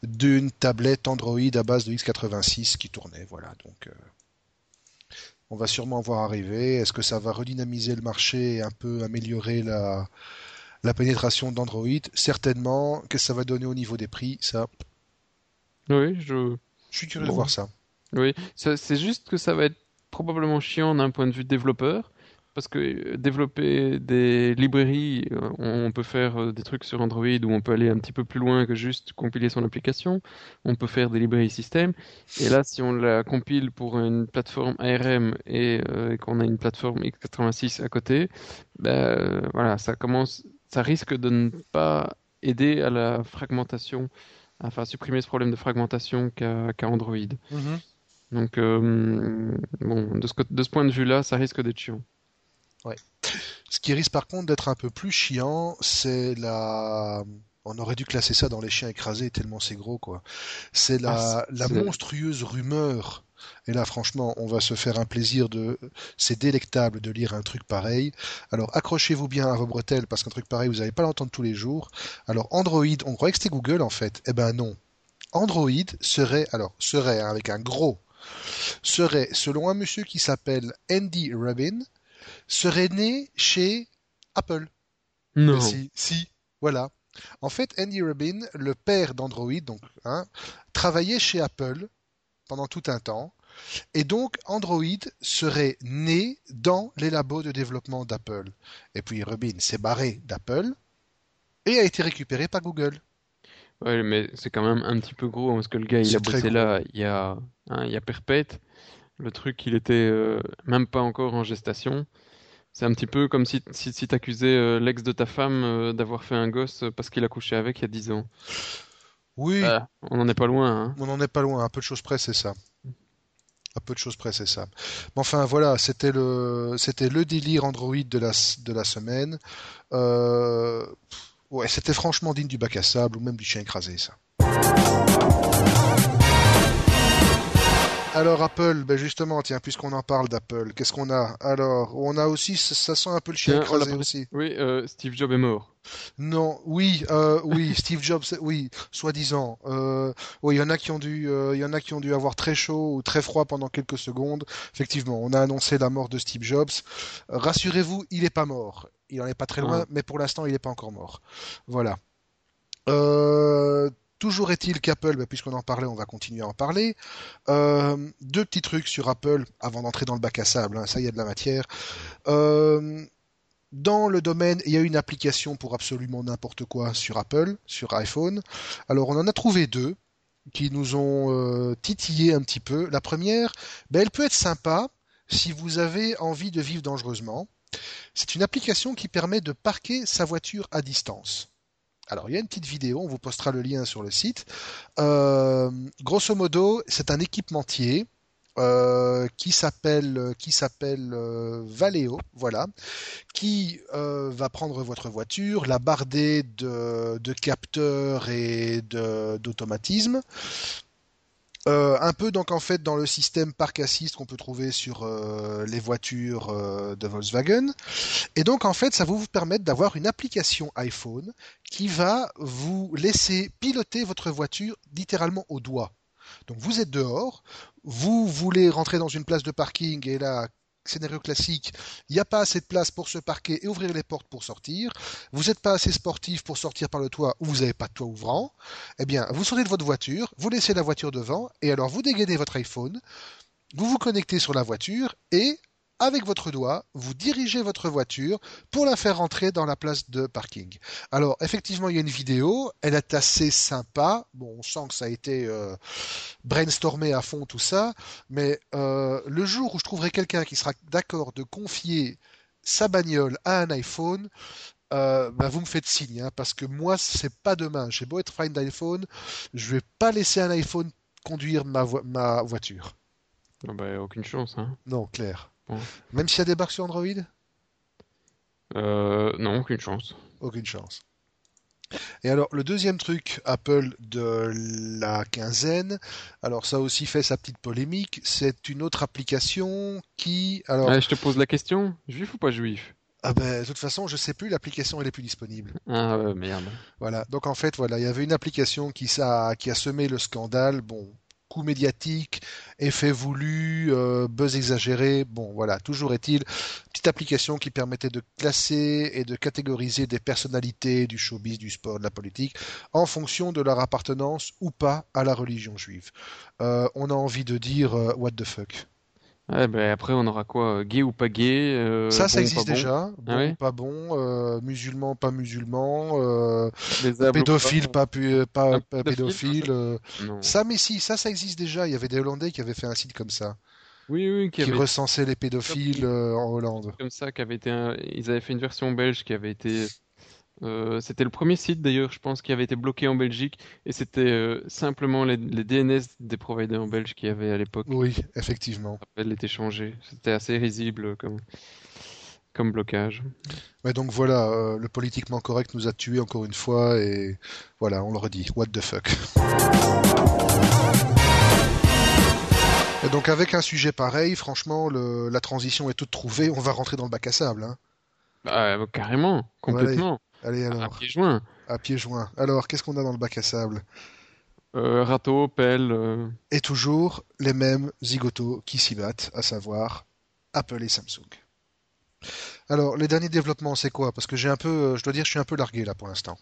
d'une tablette Android à base de x86 qui tournait. Voilà. Donc, on va sûrement voir arriver. Est-ce que ça va redynamiser le marché et un peu améliorer la, la pénétration d'Android? Certainement. Qu'est-ce que ça va donner au niveau des prix? Ça,
Oui, je,
je suis curieux de voir ça.
Oui, c'est juste que ça va être probablement chiant d'un point de vue développeur, parce que euh, développer des librairies, euh, on peut faire euh, des trucs sur Android où on peut aller un petit peu plus loin que juste compiler son application. On peut faire des librairies système. Et là, si on la compile pour une plateforme ARM et euh, qu'on a une plateforme x86 à côté, euh, voilà, ça commence, ça risque de ne pas aider à la fragmentation, enfin supprimer ce problème de fragmentation qu'a Android.
Mhm.
Donc, euh, bon, de ce, côté- de ce point de vue-là, ça risque d'être chiant.
Ce qui risque par contre d'être un peu plus chiant, c'est la. On aurait dû classer ça dans les chiens écrasés tellement c'est gros quoi. C'est la,
Ah,
la monstrueuse rumeur. Et là franchement, on va se faire un plaisir de. C'est délectable de lire un truc pareil. Alors accrochez-vous bien à vos bretelles parce qu'un truc pareil vous n'allez pas l'entendre tous les jours. Alors Android, on croyait que c'était Google en fait. Eh ben non. Android serait alors serait hein, avec un gros serait selon un monsieur qui s'appelle Andy Rubin serait né chez Apple.
Non.
Si, si, voilà. En fait, Andy Rubin, le père d'Android, donc, hein, travaillait chez Apple pendant tout un temps. Et donc, Android serait né dans les labos de développement d'Apple. Et puis, Rubin s'est barré d'Apple et a été récupéré par Google.
Ouais, mais c'est quand même un petit peu gros hein, parce que le gars, il a bossé
gros.
là, il y a, hein, il y a perpète. Le truc, il était euh, même pas encore en gestation. C'est un petit peu comme si, si, si t'accusais euh, l'ex de ta femme euh, d'avoir fait un gosse parce qu'il a couché avec il y a 10 ans.
Oui,
on n'en est pas loin, hein.
on n'en est pas loin. À peu de choses près, c'est ça. À peu de choses près, c'est ça. Mais enfin, voilà, c'était le, c'était le délire Android de la, de la semaine. Ouais, c'était franchement digne du bac à sable ou même du chien écrasé, ça. Alors Apple, ben justement, tiens, puisqu'on en parle d'Apple, qu'est-ce qu'on a? Alors, on a aussi, ça, ça sent un peu le chien
pas-
aussi.
Oui, euh, Steve Jobs est mort.
Non, oui, euh, oui, Steve Jobs, oui, soi-disant. Euh, oui, il y en a qui ont dû, il y en a qui ont dû avoir très chaud ou très froid pendant quelques secondes. Effectivement, on a annoncé la mort de Steve Jobs. Rassurez-vous, il n'est pas mort. Il en est pas très loin,
Ah.
mais pour l'instant, il n'est pas encore mort. Voilà. Euh, toujours est-il qu'Apple, bah, puisqu'on en parlait, on va continuer à en parler. Euh, deux petits trucs sur Apple avant d'entrer dans le bac à sable. hein, ça, y a de la matière. Euh, dans le domaine, il y a une application pour absolument n'importe quoi sur Apple, sur iPhone. Alors, on en a trouvé deux qui nous ont euh, titillé un petit peu. La première, ben, elle peut être sympa si vous avez envie de vivre dangereusement. C'est une application qui permet de parquer sa voiture à distance. Alors, il y a une petite vidéo, on vous postera le lien sur le site. Euh, grosso modo, c'est un équipementier euh, qui s'appelle qui s'appelle euh, Valeo, voilà, qui euh, va prendre votre voiture, la barder de, de capteurs et de- d'automatisme. Euh, un peu donc en fait dans le système Park Assist qu'on peut trouver sur euh, les voitures euh, de Volkswagen. Et donc en fait ça va vous permettre d'avoir une application iPhone qui va vous laisser piloter votre voiture littéralement au doigt. Donc vous êtes dehors, vous voulez rentrer dans une place de parking et là, scénario classique, il n'y a pas assez de place pour se parquer et ouvrir les portes pour sortir. Vous n'êtes pas assez sportif pour sortir par le toit ou vous n'avez pas de toit ouvrant. Eh bien, vous sortez de votre voiture, vous laissez la voiture devant et alors vous dégainez votre iPhone, vous vous connectez sur la voiture et avec votre doigt, vous dirigez votre voiture pour la faire rentrer dans la place de parking. Alors, effectivement, il y a une vidéo, elle est assez sympa. Bon, on sent que ça a été euh, brainstormé à fond tout ça, mais euh, le jour où je trouverai quelqu'un qui sera d'accord de confier sa bagnole à un iPhone, euh, bah, vous me faites signe, hein, parce que moi, c'est pas demain. J'ai beau être fan d'iPhone, je vais pas laisser un iPhone conduire ma, vo- ma voiture.
Ah bah, aucune chance, hein.
Non, clair.
Bon.
Même a des débarque sur Android,
Euh, non, aucune chance.
aucune chance. Et alors, le deuxième truc Apple de la quinzaine, alors ça aussi fait sa petite polémique, c'est une autre application qui, alors,
Ouais, je te pose la question, juif ou pas juif?
ah ben, de toute façon, je sais plus, l'application elle est plus disponible.
Ah ouais, merde.
Voilà. Donc en fait, voilà, il y avait une application qui, ça, qui a semé le scandale. Bon, coup médiatique, effet voulu, euh, buzz exagéré. Bon, voilà. Toujours est-il, petite application qui permettait de classer et de catégoriser des personnalités du showbiz, du sport, de la politique, en fonction de leur appartenance ou pas à la religion juive. Euh, on a envie de dire euh, what the fuck.
Ouais, bah, après, on aura quoi? euh, Gay ou pas gay? euh,
Ça, ça
bon
existe
pas
déjà. Bon,
Ah
pas bon. euh, musulman, pas musulman. euh, pédophile,
pas-
pas, pas,
pédophile.
Ça, mais si, ça, ça existe déjà. Il y avait des Hollandais qui avaient fait un site comme ça,
Oui, oui, qui
qui
avait
recensait les pédophiles en Hollande.
comme ça, qui avait été un- ils avaient fait une version belge qui avait été euh, c'était le premier site d'ailleurs, je pense, qui avait été bloqué en Belgique et c'était euh, simplement les, les DNS des providers en Belge qui avaient à l'époque
Oui, effectivement.
elle était changée. C'était assez risible comme comme blocage.
Mais donc voilà, euh, le politiquement correct nous a tués encore une fois et voilà, on le redit. What the fuck. Et donc avec un sujet pareil, franchement, le- la transition est toute trouvée. On va rentrer dans le bac à sable. Hein.
Bah, carrément, complètement.
Allez
À pieds joints.
à pieds joints. Alors, qu'est-ce qu'on a dans le bac à sable?
Euh, râteau, pelle. euh,
Et toujours les mêmes zigotos qui s'y battent, à savoir Apple et Samsung. Alors, les derniers développements, c'est quoi? Parce que j'ai un peu, euh, je dois dire, je suis un peu largué là pour l'instant.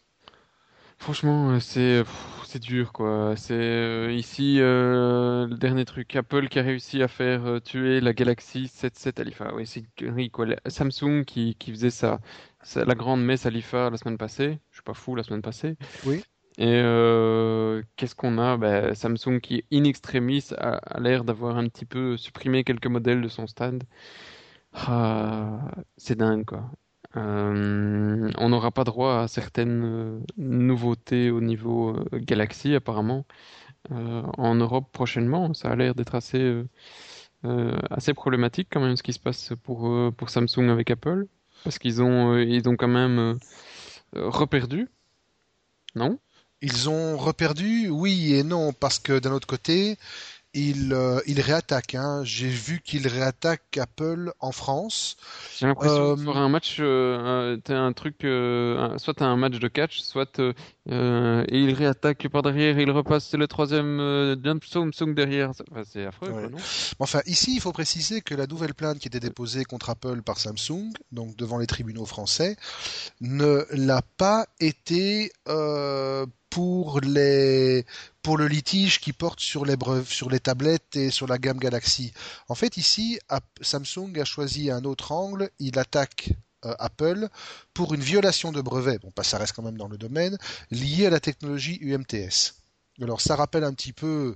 Franchement, euh, c'est pff, c'est dur quoi. C'est euh, ici euh, le dernier truc Apple qui a réussi à faire euh, tuer la Galaxy 7 à l'IFA. Oui, c'est quoi. Samsung qui, qui faisait ça, ça- la grande messe à l'IFA la semaine passée. Je suis pas fou la semaine passée.
Oui.
Et euh, qu'est-ce qu'on a? Ben, Samsung qui in extremis a, a l'air d'avoir un petit peu supprimé quelques modèles de son stand. Ah, c'est dingue, quoi. Euh, on n'aura pas droit à certaines euh, nouveautés au niveau euh, Galaxy, apparemment. en Europe prochainement, ça a l'air d'être assez, assez problématique quand même ce qui se passe pour, pour Samsung avec Apple. Parce qu'ils ont, ils ont quand même reperdu, non?
Ils ont reperdu, oui et non, parce que d'un autre côté, il, euh, il réattaque. Hein. J'ai vu qu'il réattaque Apple en France.
J'ai l'impression euh, un match, euh, t'as un truc, euh, soit t'as un match de catch, soit et il réattaque par derrière, il repasse c'est le troisième bien Samsung derrière. c'est affreux, non
Enfin, ici, il faut préciser que la nouvelle plainte qui était déposée contre Apple par Samsung, donc devant les tribunaux français, ne l'a pas été pour les pour le litige qui porte sur les sur les tablettes et sur la gamme Galaxy. En fait, ici, Samsung a choisi un autre angle. Il attaque euh, Apple pour une violation de brevet. Bon, pas ça reste quand même dans le domaine lié à la technologie UMTS. Alors, ça rappelle un petit peu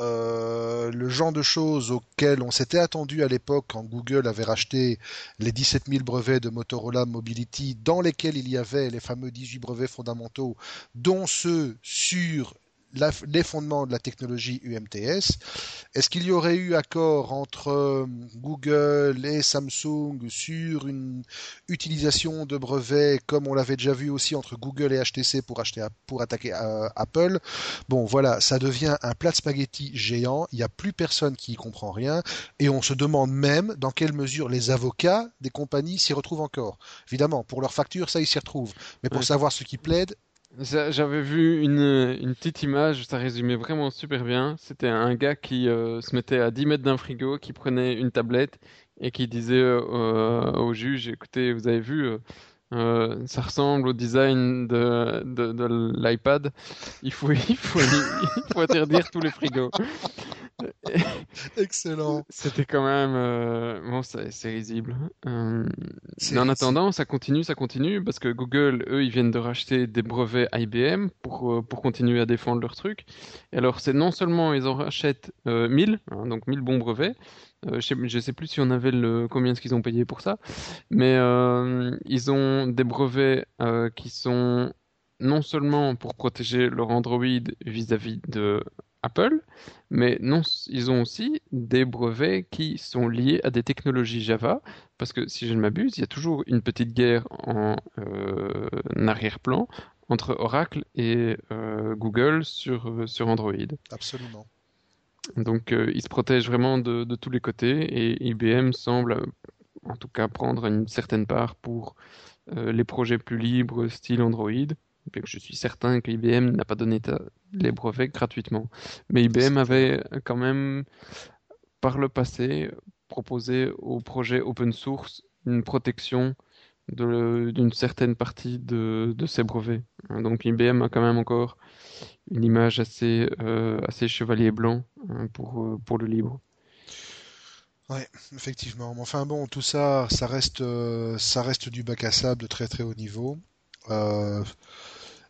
euh, le genre de choses auxquelles on s'était attendu à l'époque quand Google avait racheté les 17 000 brevets de Motorola Mobility, dans lesquels il y avait les fameux 18 brevets fondamentaux, dont ceux sur les fondements de la technologie UMTS. Est-ce qu'il y aurait eu accord entre euh, Google et Samsung sur une utilisation de brevets comme on l'avait déjà vu aussi entre Google et HTC pour, acheter, pour attaquer euh, Apple? Bon, voilà, ça devient un plat de spaghetti géant. Il n'y a plus personne qui y comprend rien et on se demande même dans quelle mesure les avocats des compagnies s'y retrouvent encore. Évidemment, pour leurs factures, ça, ils s'y retrouvent. Mais pour savoir ce qui plaide,
j'avais vu une, une, petite image, ça résumait vraiment super bien. C'était un gars qui euh, se mettait à 10 mètres d'un frigo, qui prenait une tablette et qui disait euh, au juge, écoutez, vous avez vu, euh, ça ressemble au design de, de, de l'iPad. Il faut, il, faut, il faut interdire tous les frigos.
Excellent.
C'était quand même euh, bon, c'est risible. Euh, mais en attendant, ça continue, ça continue parce que Google, eux, ils viennent de racheter des brevets IBM pour euh, pour continuer à défendre leur truc. Et alors, c'est non seulement ils en rachètent 1000, hein, donc 1000 bons brevets. je, sais, sais plus si on avait le combien est-ce qu'ils ont payé pour ça, mais ils ont des brevets qui sont non seulement pour protéger leur Android vis-à-vis de Apple, mais non, ils ont aussi des brevets qui sont liés à des technologies Java, parce que si je ne m'abuse, il y a toujours une petite guerre en, euh, arrière-plan entre Oracle et euh, Google sur, euh, sur Android.
Absolument.
Donc ils se protègent vraiment de, de, tous les côtés et IBM semble en tout cas prendre une certaine part pour les projets plus libres style Android je suis certain qu'IBM n'a pas donné les brevets gratuitement. Mais IBM avait quand même, par le passé, proposé au projet open source une protection d'une certaine partie de, de, ces brevets. Donc IBM a quand même encore une image assez, euh, assez chevalier blanc hein, pour, euh, pour le libre.
Oui, effectivement. Enfin bon, tout ça, ça reste, euh, ça reste du bac à sable de très très haut niveau. Euh,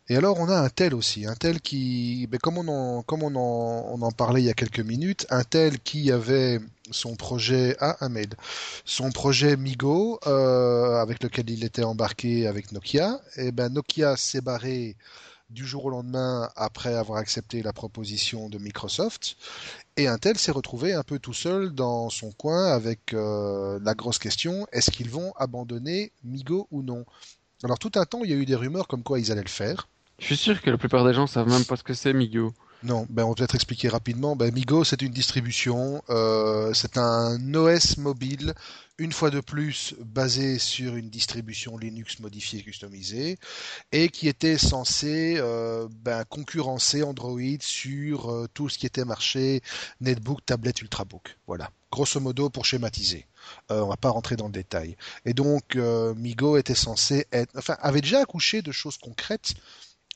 et alors on a un tel aussi, un tel qui, ben, comme, on en, parlait il y a quelques minutes, un tel qui avait son projet à ah, mail, son projet Migo euh, avec lequel il était embarqué avec Nokia. Et ben Nokia s'est barré du jour au lendemain après avoir accepté la proposition de Microsoft. Et Intel s'est retrouvé un peu tout seul dans son coin avec euh, la grosse question est-ce qu'ils vont abandonner Migo ou non? Alors tout un temps, il y a eu des rumeurs comme quoi ils allaient le faire.
Je suis sûr que la plupart des gens savent même pas ce que c'est Migo.
Non, ben on va peut-être expliquer rapidement. Ben, Migo, c'est une distribution, euh, c'est un OS mobile, une fois de plus basé sur une distribution Linux modifiée, customisée, et qui était censé euh, ben, concurrencer Android sur euh, tout ce qui était marché netbook, tablette, ultrabook. Voilà, grosso modo pour schématiser. Euh, on va pas rentrer dans le détail. Et donc Migo était censé être, enfin, avait déjà accouché de choses concrètes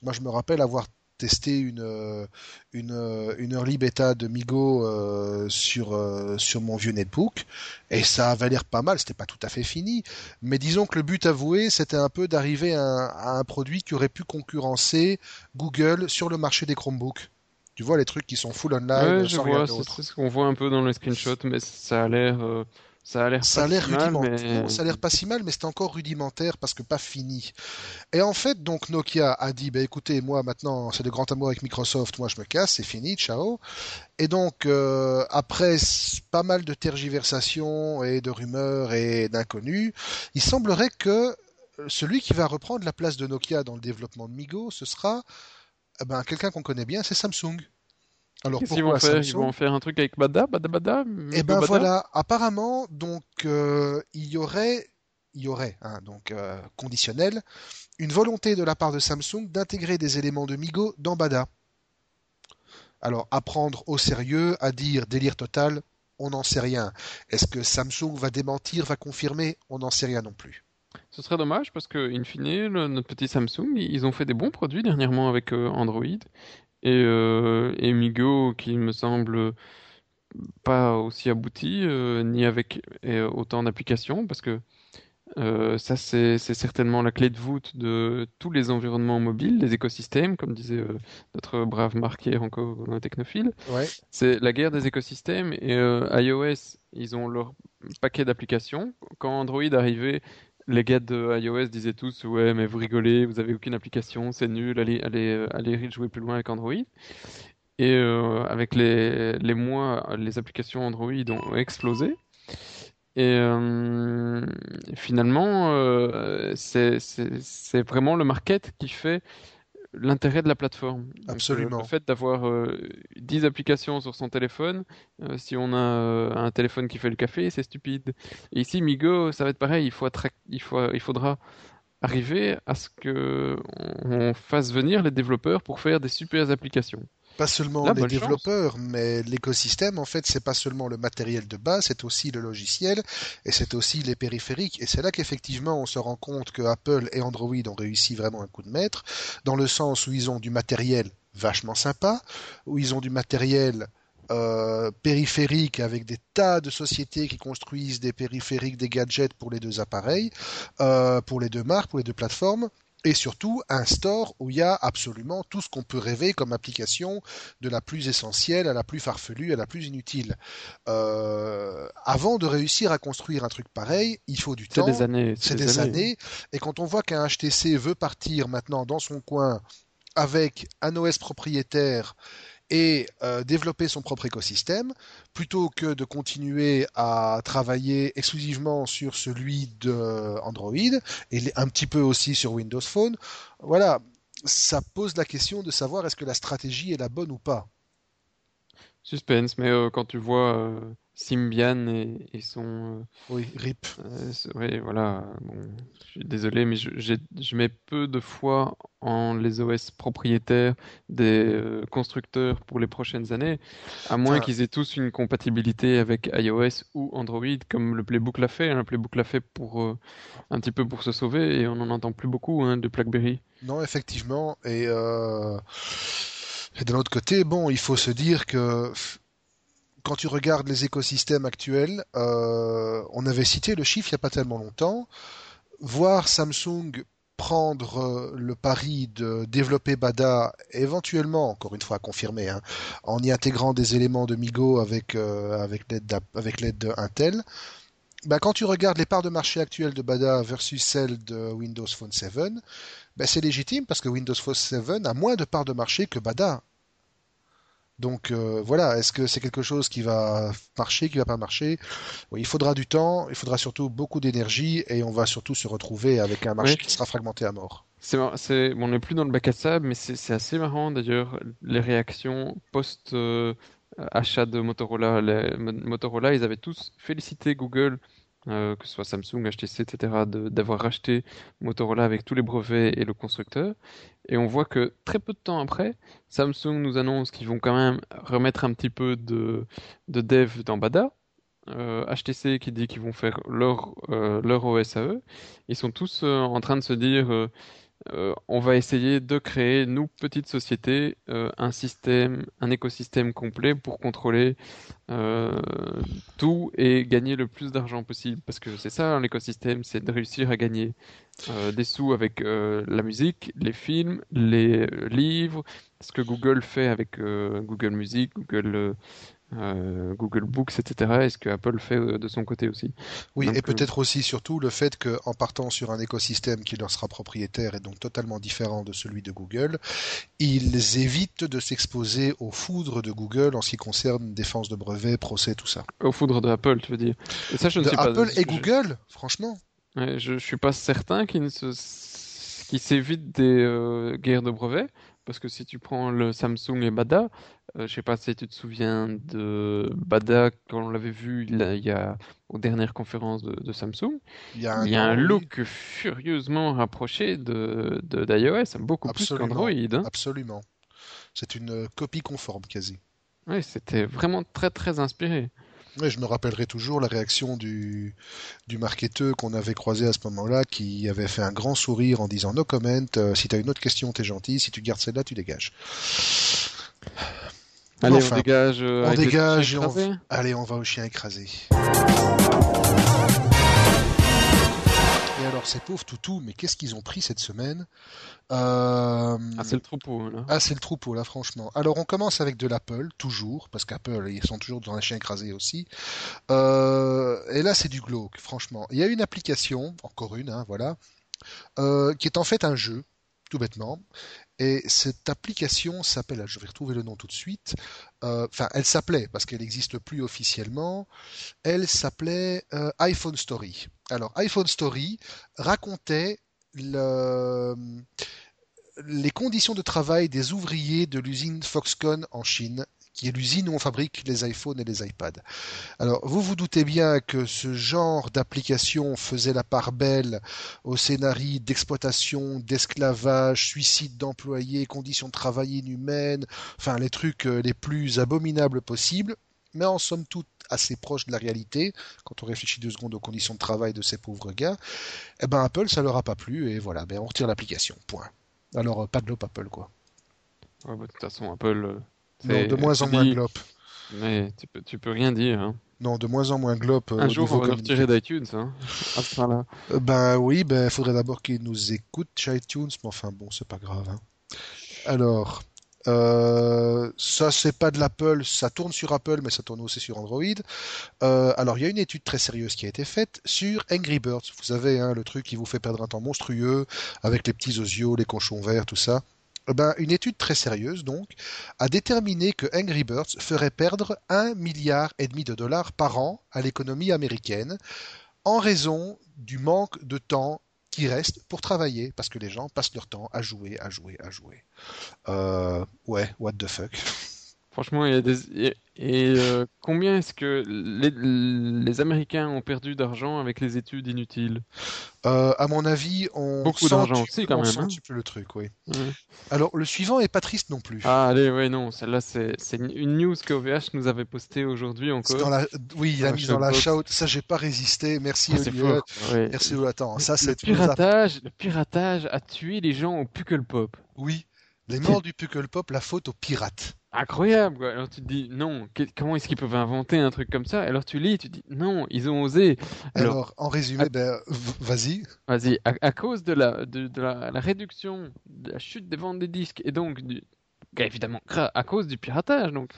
moi, je me rappelle avoir testé une, euh, une, euh, une early beta de Migo euh, sur, sur mon vieux netbook et ça avait l'air pas mal, c'était pas tout à fait fini, mais disons que le but avoué c'était un peu d'arriver à, un produit qui aurait pu concurrencer Google sur le marché des Chromebooks. Tu vois les trucs qui sont full online.
Ouais, je vois, c'est ce qu'on voit un peu dans les screenshots, mais ça a l'air Ça a l'air
ça a l'air rudimentaire.
mais...
Ça a l'air pas si mal, mais c'est encore rudimentaire parce que pas fini. Et en fait, donc Nokia a dit, bah écoutez, moi maintenant c'est de grand amour avec Microsoft, moi je me casse, c'est fini, ciao. Et donc euh, après pas mal de tergiversations et de rumeurs et d'inconnus, il semblerait que celui qui va reprendre la place de Nokia dans le développement de Migo, ce sera eh ben, quelqu'un qu'on connaît bien, c'est Samsung.
Alors Qu'est-ce qu'ils vont faire? Ils vont faire un truc avec Bada, Bada, Bada
Eh ben voilà, apparemment, donc euh, il y aurait, il y aurait, hein, donc euh, conditionnel, une volonté de la part de Samsung d'intégrer des éléments de Migo dans Bada. Alors, à prendre au sérieux, à dire délire total, on n'en sait rien. Est-ce que Samsung va démentir, va confirmer? On n'en sait rien non plus.
Ce serait dommage parce que, in fine, notre petit Samsung, ils ont fait des bons produits dernièrement avec euh, Android et, euh, et Migo qui me semble pas aussi abouti euh, ni avec autant d'applications parce que ça c'est certainement la clé de voûte de tous les environnements mobiles, les écosystèmes, comme disait notre brave Marc encore un technophile. C'est la guerre des écosystèmes et iOS, ils ont leur paquet d'applications. Quand Android arrivait, les gars de iOS disaient tous ouais mais vous rigolez, vous avez aucune application, c'est nul, allez allez euh, allez jouer plus loin avec Android. Et euh, avec les, les mois, les applications Android ont explosé. Et euh, finalement, c'est vraiment le market qui fait l'intérêt de la plateforme.
Euh, Absolument.
le fait d'avoir 10 euh, applications sur son téléphone, euh, si on a un téléphone qui fait le café, c'est stupide. Et ici, Migo, ça va être pareil. Il, faut il, faut, il faudra arriver à ce que on fasse venir les développeurs pour faire des super applications.
Pas seulement les développeurs, mais l'écosystème, en fait, c'est pas seulement le matériel de base, c'est aussi le logiciel et c'est aussi les périphériques. Et c'est là qu'effectivement, on se rend compte que Apple et Android ont réussi vraiment un coup de maître, dans le sens où ils ont du matériel vachement sympa, où ils ont du matériel euh, périphérique avec des tas de sociétés qui construisent des périphériques, des gadgets pour les deux appareils, euh, pour les deux marques, pour les deux plateformes et surtout un store où il y a absolument tout ce qu'on peut rêver comme application, de la plus essentielle à la plus farfelue, à la plus inutile. Euh, avant de réussir à construire un truc pareil, il faut du temps.
C'est des années.
C'est des, années. Et quand on voit qu'un HTC veut partir maintenant dans son coin avec un OS propriétaire et euh, développer son propre écosystème plutôt que de continuer à travailler exclusivement sur celui de Android et un petit peu aussi sur Windows Phone. Voilà, ça pose la question de savoir est-ce que la stratégie est la bonne ou pas.
Suspense, mais euh, quand tu vois euh, Symbian et, et son. Euh,
oui, RIP.
Euh, oui, voilà. Bon, je suis désolé, mais je, je, mets peu de foi en les OS propriétaires des constructeurs pour les prochaines années, à moins qu'ils aient tous une compatibilité avec iOS ou Android, comme le Playbook l'a fait. Hein. Le Playbook l'a fait pour un petit peu pour se sauver, et on n'en entend plus beaucoup hein, de BlackBerry.
Non, effectivement. Et, et d'un autre côté, bon, il faut se dire que quand tu regardes les écosystèmes actuels, euh, on avait cité le chiffre il n'y a pas tellement longtemps, voir Samsung prendre euh, le pari de développer Bada, éventuellement, encore une fois à confirmer, hein, en y intégrant des éléments de Migo avec, euh, avec l'aide d'Intel, ben, quand tu regardes les parts de marché actuelles de Bada versus celles de Windows Phone 7, ben, c'est légitime parce que Windows Phone 7 a moins de parts de marché que Bada. Donc euh, voilà, est-ce que c'est quelque chose qui va marcher, qui va pas marcher? Il faudra du temps, il faudra surtout beaucoup d'énergie et on va surtout se retrouver avec un marché qui sera fragmenté à mort.
C'est, on n'est plus dans le bac à sable, mais c'est, assez marrant d'ailleurs les réactions post euh, achat de Motorola. Motorola, ils avaient tous félicité Google euh, que ce soit Samsung, HTC, etc., d'avoir racheté Motorola avec tous les brevets et le constructeur. Et on voit que très peu de temps après, Samsung nous annonce qu'ils vont quand même remettre un petit peu de, de dev dans Bada. HTC euh, qui dit qu'ils vont faire leur, euh, leur OS à eux. Ils sont tous en train de se dire euh, on va essayer de créer, nous, petites sociétés, euh, un système, un écosystème complet pour contrôler euh, tout et gagner le plus d'argent possible. Parce que c'est ça, l'écosystème, c'est de réussir à gagner des sous avec la musique, les films, les livres, ce que Google fait avec Google Music, Google euh, Google Books, etc. Et ce que Apple fait euh, de son côté aussi?
Oui, et peut-être aussi surtout le fait qu'en partant sur un écosystème qui leur sera propriétaire et donc totalement différent de celui de Google, ils évitent de s'exposer aux foudres de Google en ce qui concerne défense de brevets, procès, tout ça.
Aux foudres de Apple, tu veux dire?
Et ça, je ne de sais Apple et Google, franchement.
je, ne suis pas certain qu'ils s'évitent des guerres de brevets. Parce que si tu prends le Samsung et Bada, je euh, je sais pas si tu te souviens de Bada quand on l'avait vu il, y a aux dernières conférences de, Samsung. Il y a un, look furieusement rapproché de d'iOS, beaucoup plus qu'Android. Hein.
Absolument. C'est une copie conforme quasi.
Oui, c'était vraiment très très inspiré.
Oui, je me rappellerai toujours la réaction du, du marketeur qu'on avait croisé à ce moment-là, qui avait fait un grand sourire en disant no comment, euh, si tu as une autre question, t'es gentil, si tu gardes celle-là, tu dégages.
Allez, on dégage.
Euh, on dégage et on... Allez, on va au chien écrasé. Ces pauvres toutous, mais qu'est-ce qu'ils ont pris cette semaine?
Euh... Ah, c'est le troupeau, là.
Ah, c'est le troupeau, là, franchement. Alors, on commence avec de l'Apple, toujours, parce qu'Apple, ils sont toujours dans un chien écrasé aussi. Euh... Et là, c'est du glauque, franchement. Il y a une application, encore une, hein, voilà, euh, qui est en fait un jeu, tout bêtement. Et cette application s'appelle, je vais retrouver le nom tout de suite, euh, enfin elle s'appelait, parce qu'elle n'existe plus officiellement, elle s'appelait euh, iPhone Story. Alors iPhone Story racontait le, les conditions de travail des ouvriers de l'usine Foxconn en Chine qui est l'usine où on fabrique les iPhones et les iPads. Alors, vous vous doutez bien que ce genre d'application faisait la part belle aux scénarios d'exploitation, d'esclavage, suicide d'employés, conditions de travail inhumaines, enfin les trucs euh, les plus abominables possibles, mais en somme toute assez proche de la réalité, quand on réfléchit deux secondes aux conditions de travail de ces pauvres gars, eh ben Apple, ça leur a pas plu, et voilà, ben on retire l'application, point. Alors, euh, pas de l'op Apple, quoi.
Bah, de toute façon, Apple, euh,
non, de moins en moins glop.
Mais tu peux, tu peux rien dire. Hein.
Non, de moins en moins glop.
Euh, Un jour, on va le retirer d'iTunes. Hein,
euh, ben oui, ben il faudrait d'abord qu'ils nous écoutent chez iTunes, mais enfin bon, c'est pas grave. Hein. Alors, euh, ça c'est pas de l'Apple, ça tourne sur Apple, mais ça tourne aussi sur Android. alors il y a une étude très sérieuse qui a été faite sur Angry Birds. Vous savez, hein, le truc qui vous fait perdre un temps monstrueux avec les petits osios, les cochons verts, tout ça. Eh ben, une étude très sérieuse donc a déterminé que Angry Birds ferait perdre un milliard et demi de dollars par an à l'économie américaine en raison du manque de temps qui reste pour travailler parce que les gens passent leur temps à jouer, à jouer, à jouer. Euh, ouais, what the fuck.
Franchement, il y a des, et euh, combien est-ce que les, Américains ont perdu d'argent avec les études inutiles?
Euh, À mon avis, on
beaucoup d'argent aussi quand même. Hein.
le truc, oui. Alors le suivant est pas triste non plus.
Ah allez, ouais non, celle-là c'est une news que OVH nous avait postée aujourd'hui encore.
la... Oui, il a mis dans la shout. Ça j'ai pas résisté. Merci ah, Olivier. Merci Attends, ça c'est
le piratage. Le piratage a tué les gens au Puckle Pop.
Oui. Les morts du Puckle Pop, la faute aux pirates
incroyable. Quoi. Alors tu te dis non, comment est-ce qu'ils peuvent inventer un truc comme ça? Alors tu lis, tu te dis non, ils ont osé.
Alors, en résumé, ben, vas-y.
Vas-y. À, cause de la de, la, réduction, de la chute des ventes des disques et donc du, évidemment à cause du piratage. Donc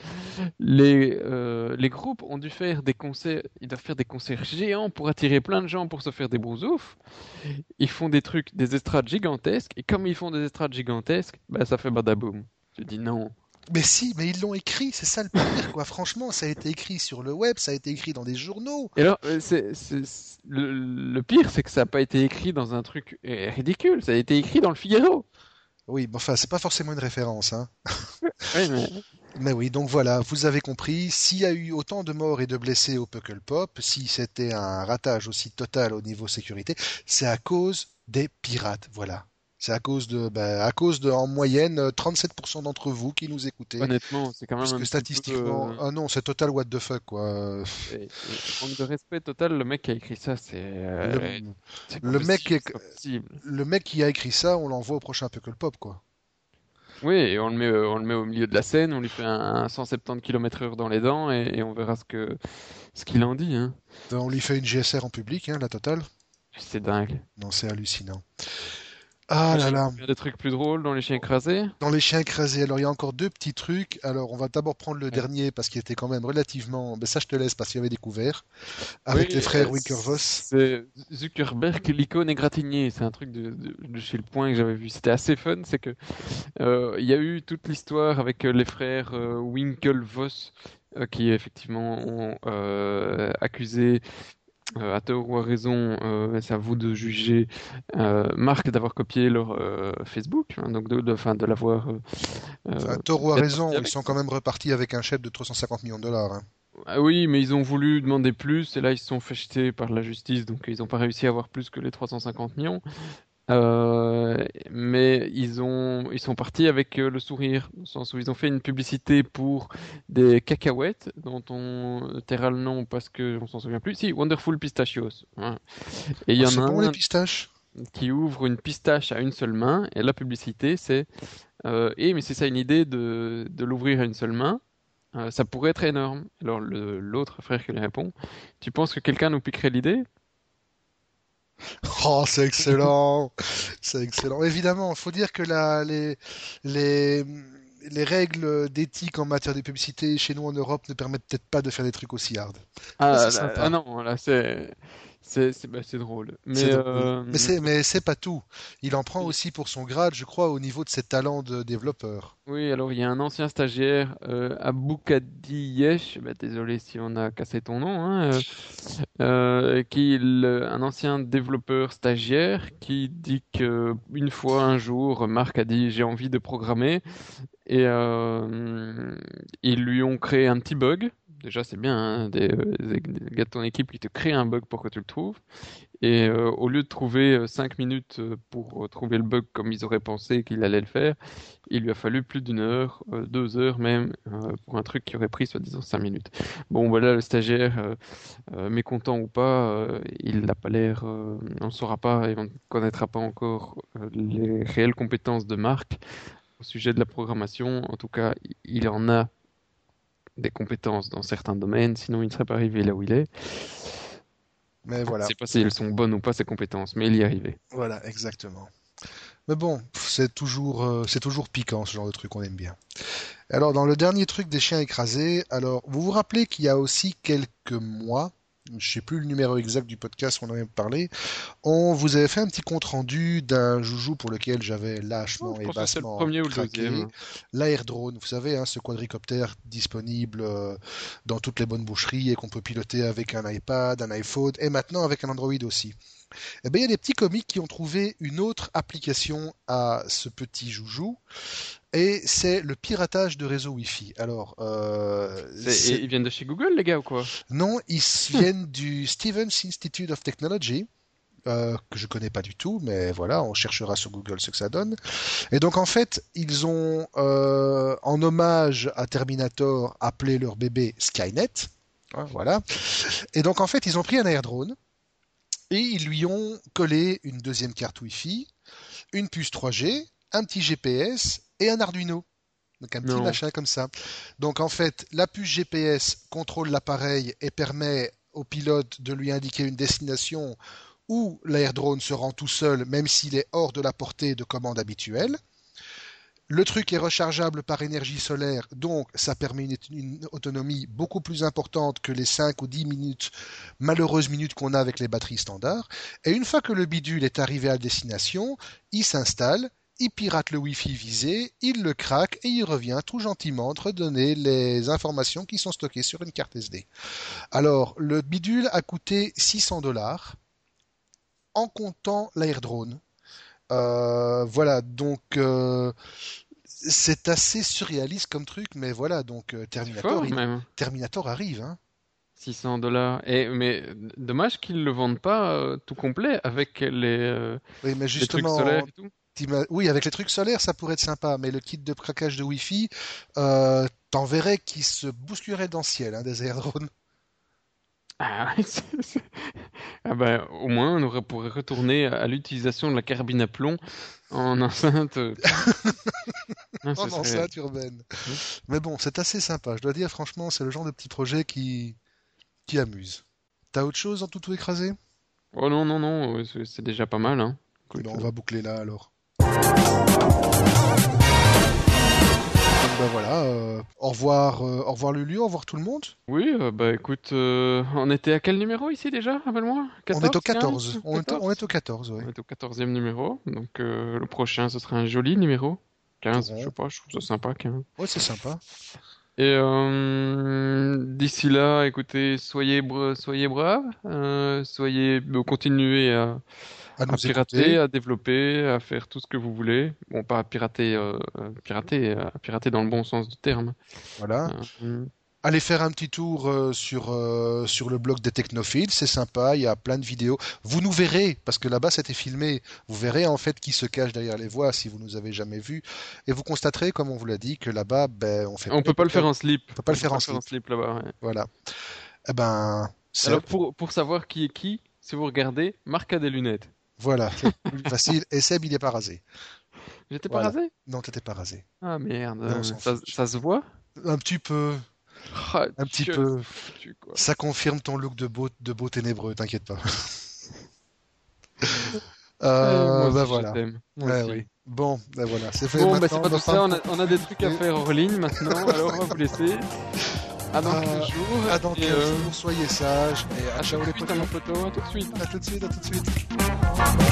les euh, les groupes ont dû faire des concerts, ils doivent faire des concerts géants pour attirer plein de gens pour se faire des ouf Ils font des trucs, des estrades gigantesques et comme ils font des estrades gigantesques, ben ça fait badaboum. Tu dis non.
Mais si, mais ils l'ont écrit, c'est ça le pire, quoi. Franchement, ça a été écrit sur le web, ça a été écrit dans des journaux.
Et alors, euh, c'est, le, pire, c'est que ça n'a pas été écrit dans un truc euh, ridicule, ça a été écrit dans le Figaro.
Oui, bon, enfin, c'est pas forcément une référence, hein.
oui, mais...
mais... oui, donc voilà, vous avez compris, s'il y a eu autant de morts et de blessés au Puckle Pop, si c'était un ratage aussi total au niveau sécurité, c'est à cause des pirates, voilà. C'est à cause de, bah, à cause de, en moyenne, 37% d'entre vous qui nous écoutez.
Honnêtement, c'est quand même. Parce
que statistiquement, euh, ah non, c'est total what the fuck quoi.
Et, manque de respect total, le mec qui a écrit ça, c'est.
Euh, le, mec, qui... le mec qui a écrit ça, on l'envoie au prochain Puckle Pop quoi.
Oui, et on le met, on le met au milieu de la scène, on lui fait un, 170 km/h dans les dents et, on verra ce que, ce qu'il en dit. Hein.
On lui fait une GSR en public, hein, la totale.
C'est dingue.
Non, c'est hallucinant. Ah là là.
Il y a des trucs plus drôles dans les chiens écrasés.
Dans les chiens écrasés, alors il y a encore deux petits trucs. Alors on va d'abord prendre le dernier parce qu'il était quand même relativement. Mais ça je te laisse parce qu'il y avait découvert avec les frères Winklevoss.
C'est Zuckerberg, l'icône égratignée. C'est un truc de, de, chez le point que j'avais vu. C'était assez fun. C'est que euh, il y a eu toute l'histoire avec les frères euh, Winklevoss qui effectivement ont accusé euh, à tort ou à raison, euh, c'est à vous de juger, euh, Marc d'avoir copié leur Facebook, hein, donc de, de, de l'avoir.
à tort ou à raison, ils sont quand même repartis avec un chèque de 350 millions de dollars. Hein.
Ah oui, mais ils ont voulu demander plus et là ils se sont fait jeter par la justice, donc ils n'ont pas réussi à avoir plus que les 350 millions. Euh, mais ils ont ils sont partis avec euh, le sourire, dans le sens où ils ont fait une publicité pour des cacahuètes dont on taira le nom parce que on s'en souvient plus. Si, Wonderful Pistachios. Hein.
Et il y ah, en a un les pistaches
qui ouvre une pistache à une seule main et la publicité c'est euh, et mais c'est ça une idée de, de l'ouvrir à une seule main. Euh, ça pourrait être énorme. Alors l'autre frère qui lui répond, tu penses que quelqu'un nous piquerait l'idée?
Oh, c'est excellent, c'est excellent. Évidemment, il faut dire que la, les, les, les règles d'éthique en matière de publicité chez nous en Europe ne permettent peut-être pas de faire des trucs aussi hard.
Ah, ah non, là c'est c'est bah, drôle. Mais,
euh... mais c'est pas tout. Il en prend aussi pour son grade, je crois, au niveau de ses talents de développeur.
Oui, alors il y a un ancien stagiaire, euh, Aboukadi bah, désolé si on a cassé ton nom, hein, euh, euh qui un ancien développeur stagiaire qui dit que une fois un jour, Marc a dit j'ai envie de programmer et ils lui ont créé un petit bug déjà c'est bien, hein, des, gars de ton équipe qui te créent un bug pour que tu le trouves. Et euh, au lieu de trouver 5 euh, minutes euh, pour trouver le bug comme ils auraient pensé qu'il allait le faire, il lui a fallu plus d'une heure, deux heures même, pour un truc qui aurait pris soi-disant 5 minutes. Bon voilà, le stagiaire, mécontent ou pas, il n'a pas l'air, on ne saura pas et on ne connaîtra pas encore les réelles compétences de Marc au sujet de la programmation. En tout cas, il en a des compétences dans certains domaines, sinon il ne serait pas arrivé là où il est.
Mais voilà.
Je ne sais pas si elles sont bonnes ou pas ces compétences, mais il y est arrivé.
Voilà, exactement. Mais bon, c'est toujours, euh, c'est toujours piquant ce genre de truc, on aime bien. Alors dans le dernier truc des chiens écrasés, alors vous vous rappelez qu'il y a aussi quelques mois, je sais plus le numéro exact du podcast on en avait parlé, on vous avait fait un petit compte rendu d'un joujou pour lequel j'avais lâchement oh, et bassement
premier craqué,
l'air drone. Vous savez, hein, ce quadricoptère disponible euh, dans toutes les bonnes boucheries et qu'on peut piloter avec un iPad, un iPhone et maintenant avec un Android aussi. Eh bien, il y a des petits comiques qui ont trouvé une autre application à ce petit joujou et c'est le piratage de réseau Wi-Fi. Alors, euh,
ils viennent de chez Google, les gars, ou quoi?
Non, ils viennent du Stevens Institute of Technology. Euh, que je connais pas du tout, mais voilà, on cherchera sur Google ce que ça donne. Et donc en fait, ils ont, euh, en hommage à Terminator, appelé leur bébé Skynet. Hein, voilà. Et donc en fait, ils ont pris un air drone et ils lui ont collé une deuxième carte Wi-Fi, une puce 3G, un petit GPS et un Arduino. Donc un petit machin comme ça. Donc en fait, la puce GPS contrôle l'appareil et permet au pilote de lui indiquer une destination où l'air-drone se rend tout seul, même s'il est hors de la portée de commande habituelle. Le truc est rechargeable par énergie solaire, donc ça permet une, autonomie beaucoup plus importante que les 5 ou 10 minutes, malheureuses minutes qu'on a avec les batteries standards. Et une fois que le bidule est arrivé à destination, il s'installe, il pirate le Wi-Fi visé, il le craque et il revient tout gentiment te redonner les informations qui sont stockées sur une carte SD. Alors, le bidule a coûté 600 dollars en comptant l'airdrone. Euh, voilà, donc euh, c'est assez surréaliste comme truc, mais voilà, donc euh, Terminator, Terminator arrive. Hein.
600 dollars. Et mais dommage qu'ils le vendent pas tout complet avec les,
oui, mais justement, trucs solaires et tout. Oui, avec les trucs solaires, ça pourrait être sympa, mais le kit de craquage de Wi-Fi, euh, t'en verrais qui se bousculerait dans le ciel, hein, des aérodrones.
Ah, ah ben, au moins, on pourrait retourner à l'utilisation de la carabine à plomb en enceinte.
en enceinte urbaine. Mais bon, c'est assez sympa. Je dois dire, franchement, c'est le genre de petit projet qui, qui amuse. T'as autre chose en tout tout écrasé?
Oh non, non, non, c'est déjà pas mal. Hein.
on va boucler là alors. Ben voilà, euh, au revoir, euh, au revoir Lulu, au revoir tout le monde.
Oui, euh, bah écoute, on était à quel numéro ici déjà Rappelle-moi?
On est au 14. On, est, on, est, au 14,
On est au 14e numéro, donc le prochain ce sera un joli numéro. 15, je sais pas, je trouve ça sympa 15.
Ouais, c'est sympa.
Et d'ici là, écoutez, soyez, soyez braves, soyez, continuez à à, pirater, à développer, à faire tout ce que vous voulez. Bon, pas à pirater, euh, pirater, à pirater dans le bon sens du terme.
Voilà. Euh, Allez faire un petit tour euh, sur, euh, sur le blog des technophiles, c'est sympa, il y a plein de vidéos. Vous nous verrez, parce que là-bas c'était filmé, vous verrez en fait qui se cache derrière les voix si vous nous avez jamais vus. Et vous constaterez, comme on vous l'a dit, que là-bas, ben, on fait...
On peut pas le faire en slip.
On peut pas le faire en slip,
là-bas.
Voilà. Eh ben...
Alors pour, pour savoir qui est qui, si vous regardez, Marc a des lunettes.
Voilà, facile. Et Seb, il est pas rasé.
J'étais pas rasé?
Non, t'étais pas rasé.
Ah merde, ça, se voit?
Un petit peu. Ah, un petit peu. Ça confirme ton look de beau, de beau ténébreux, t'inquiète pas. euh, bah voilà. Ouais, oui. Bon, ben voilà, c'est fait.
Bon, bah c'est pas tout ça, on a, on a, des trucs à faire hors ligne maintenant, alors on va vous laisser. À dans 15 euh, jours.
À dans 15 euh, jours, soyez sages.
Et à, à ciao les potos. À tout de suite.
À tout de suite, à tout de suite. Bye.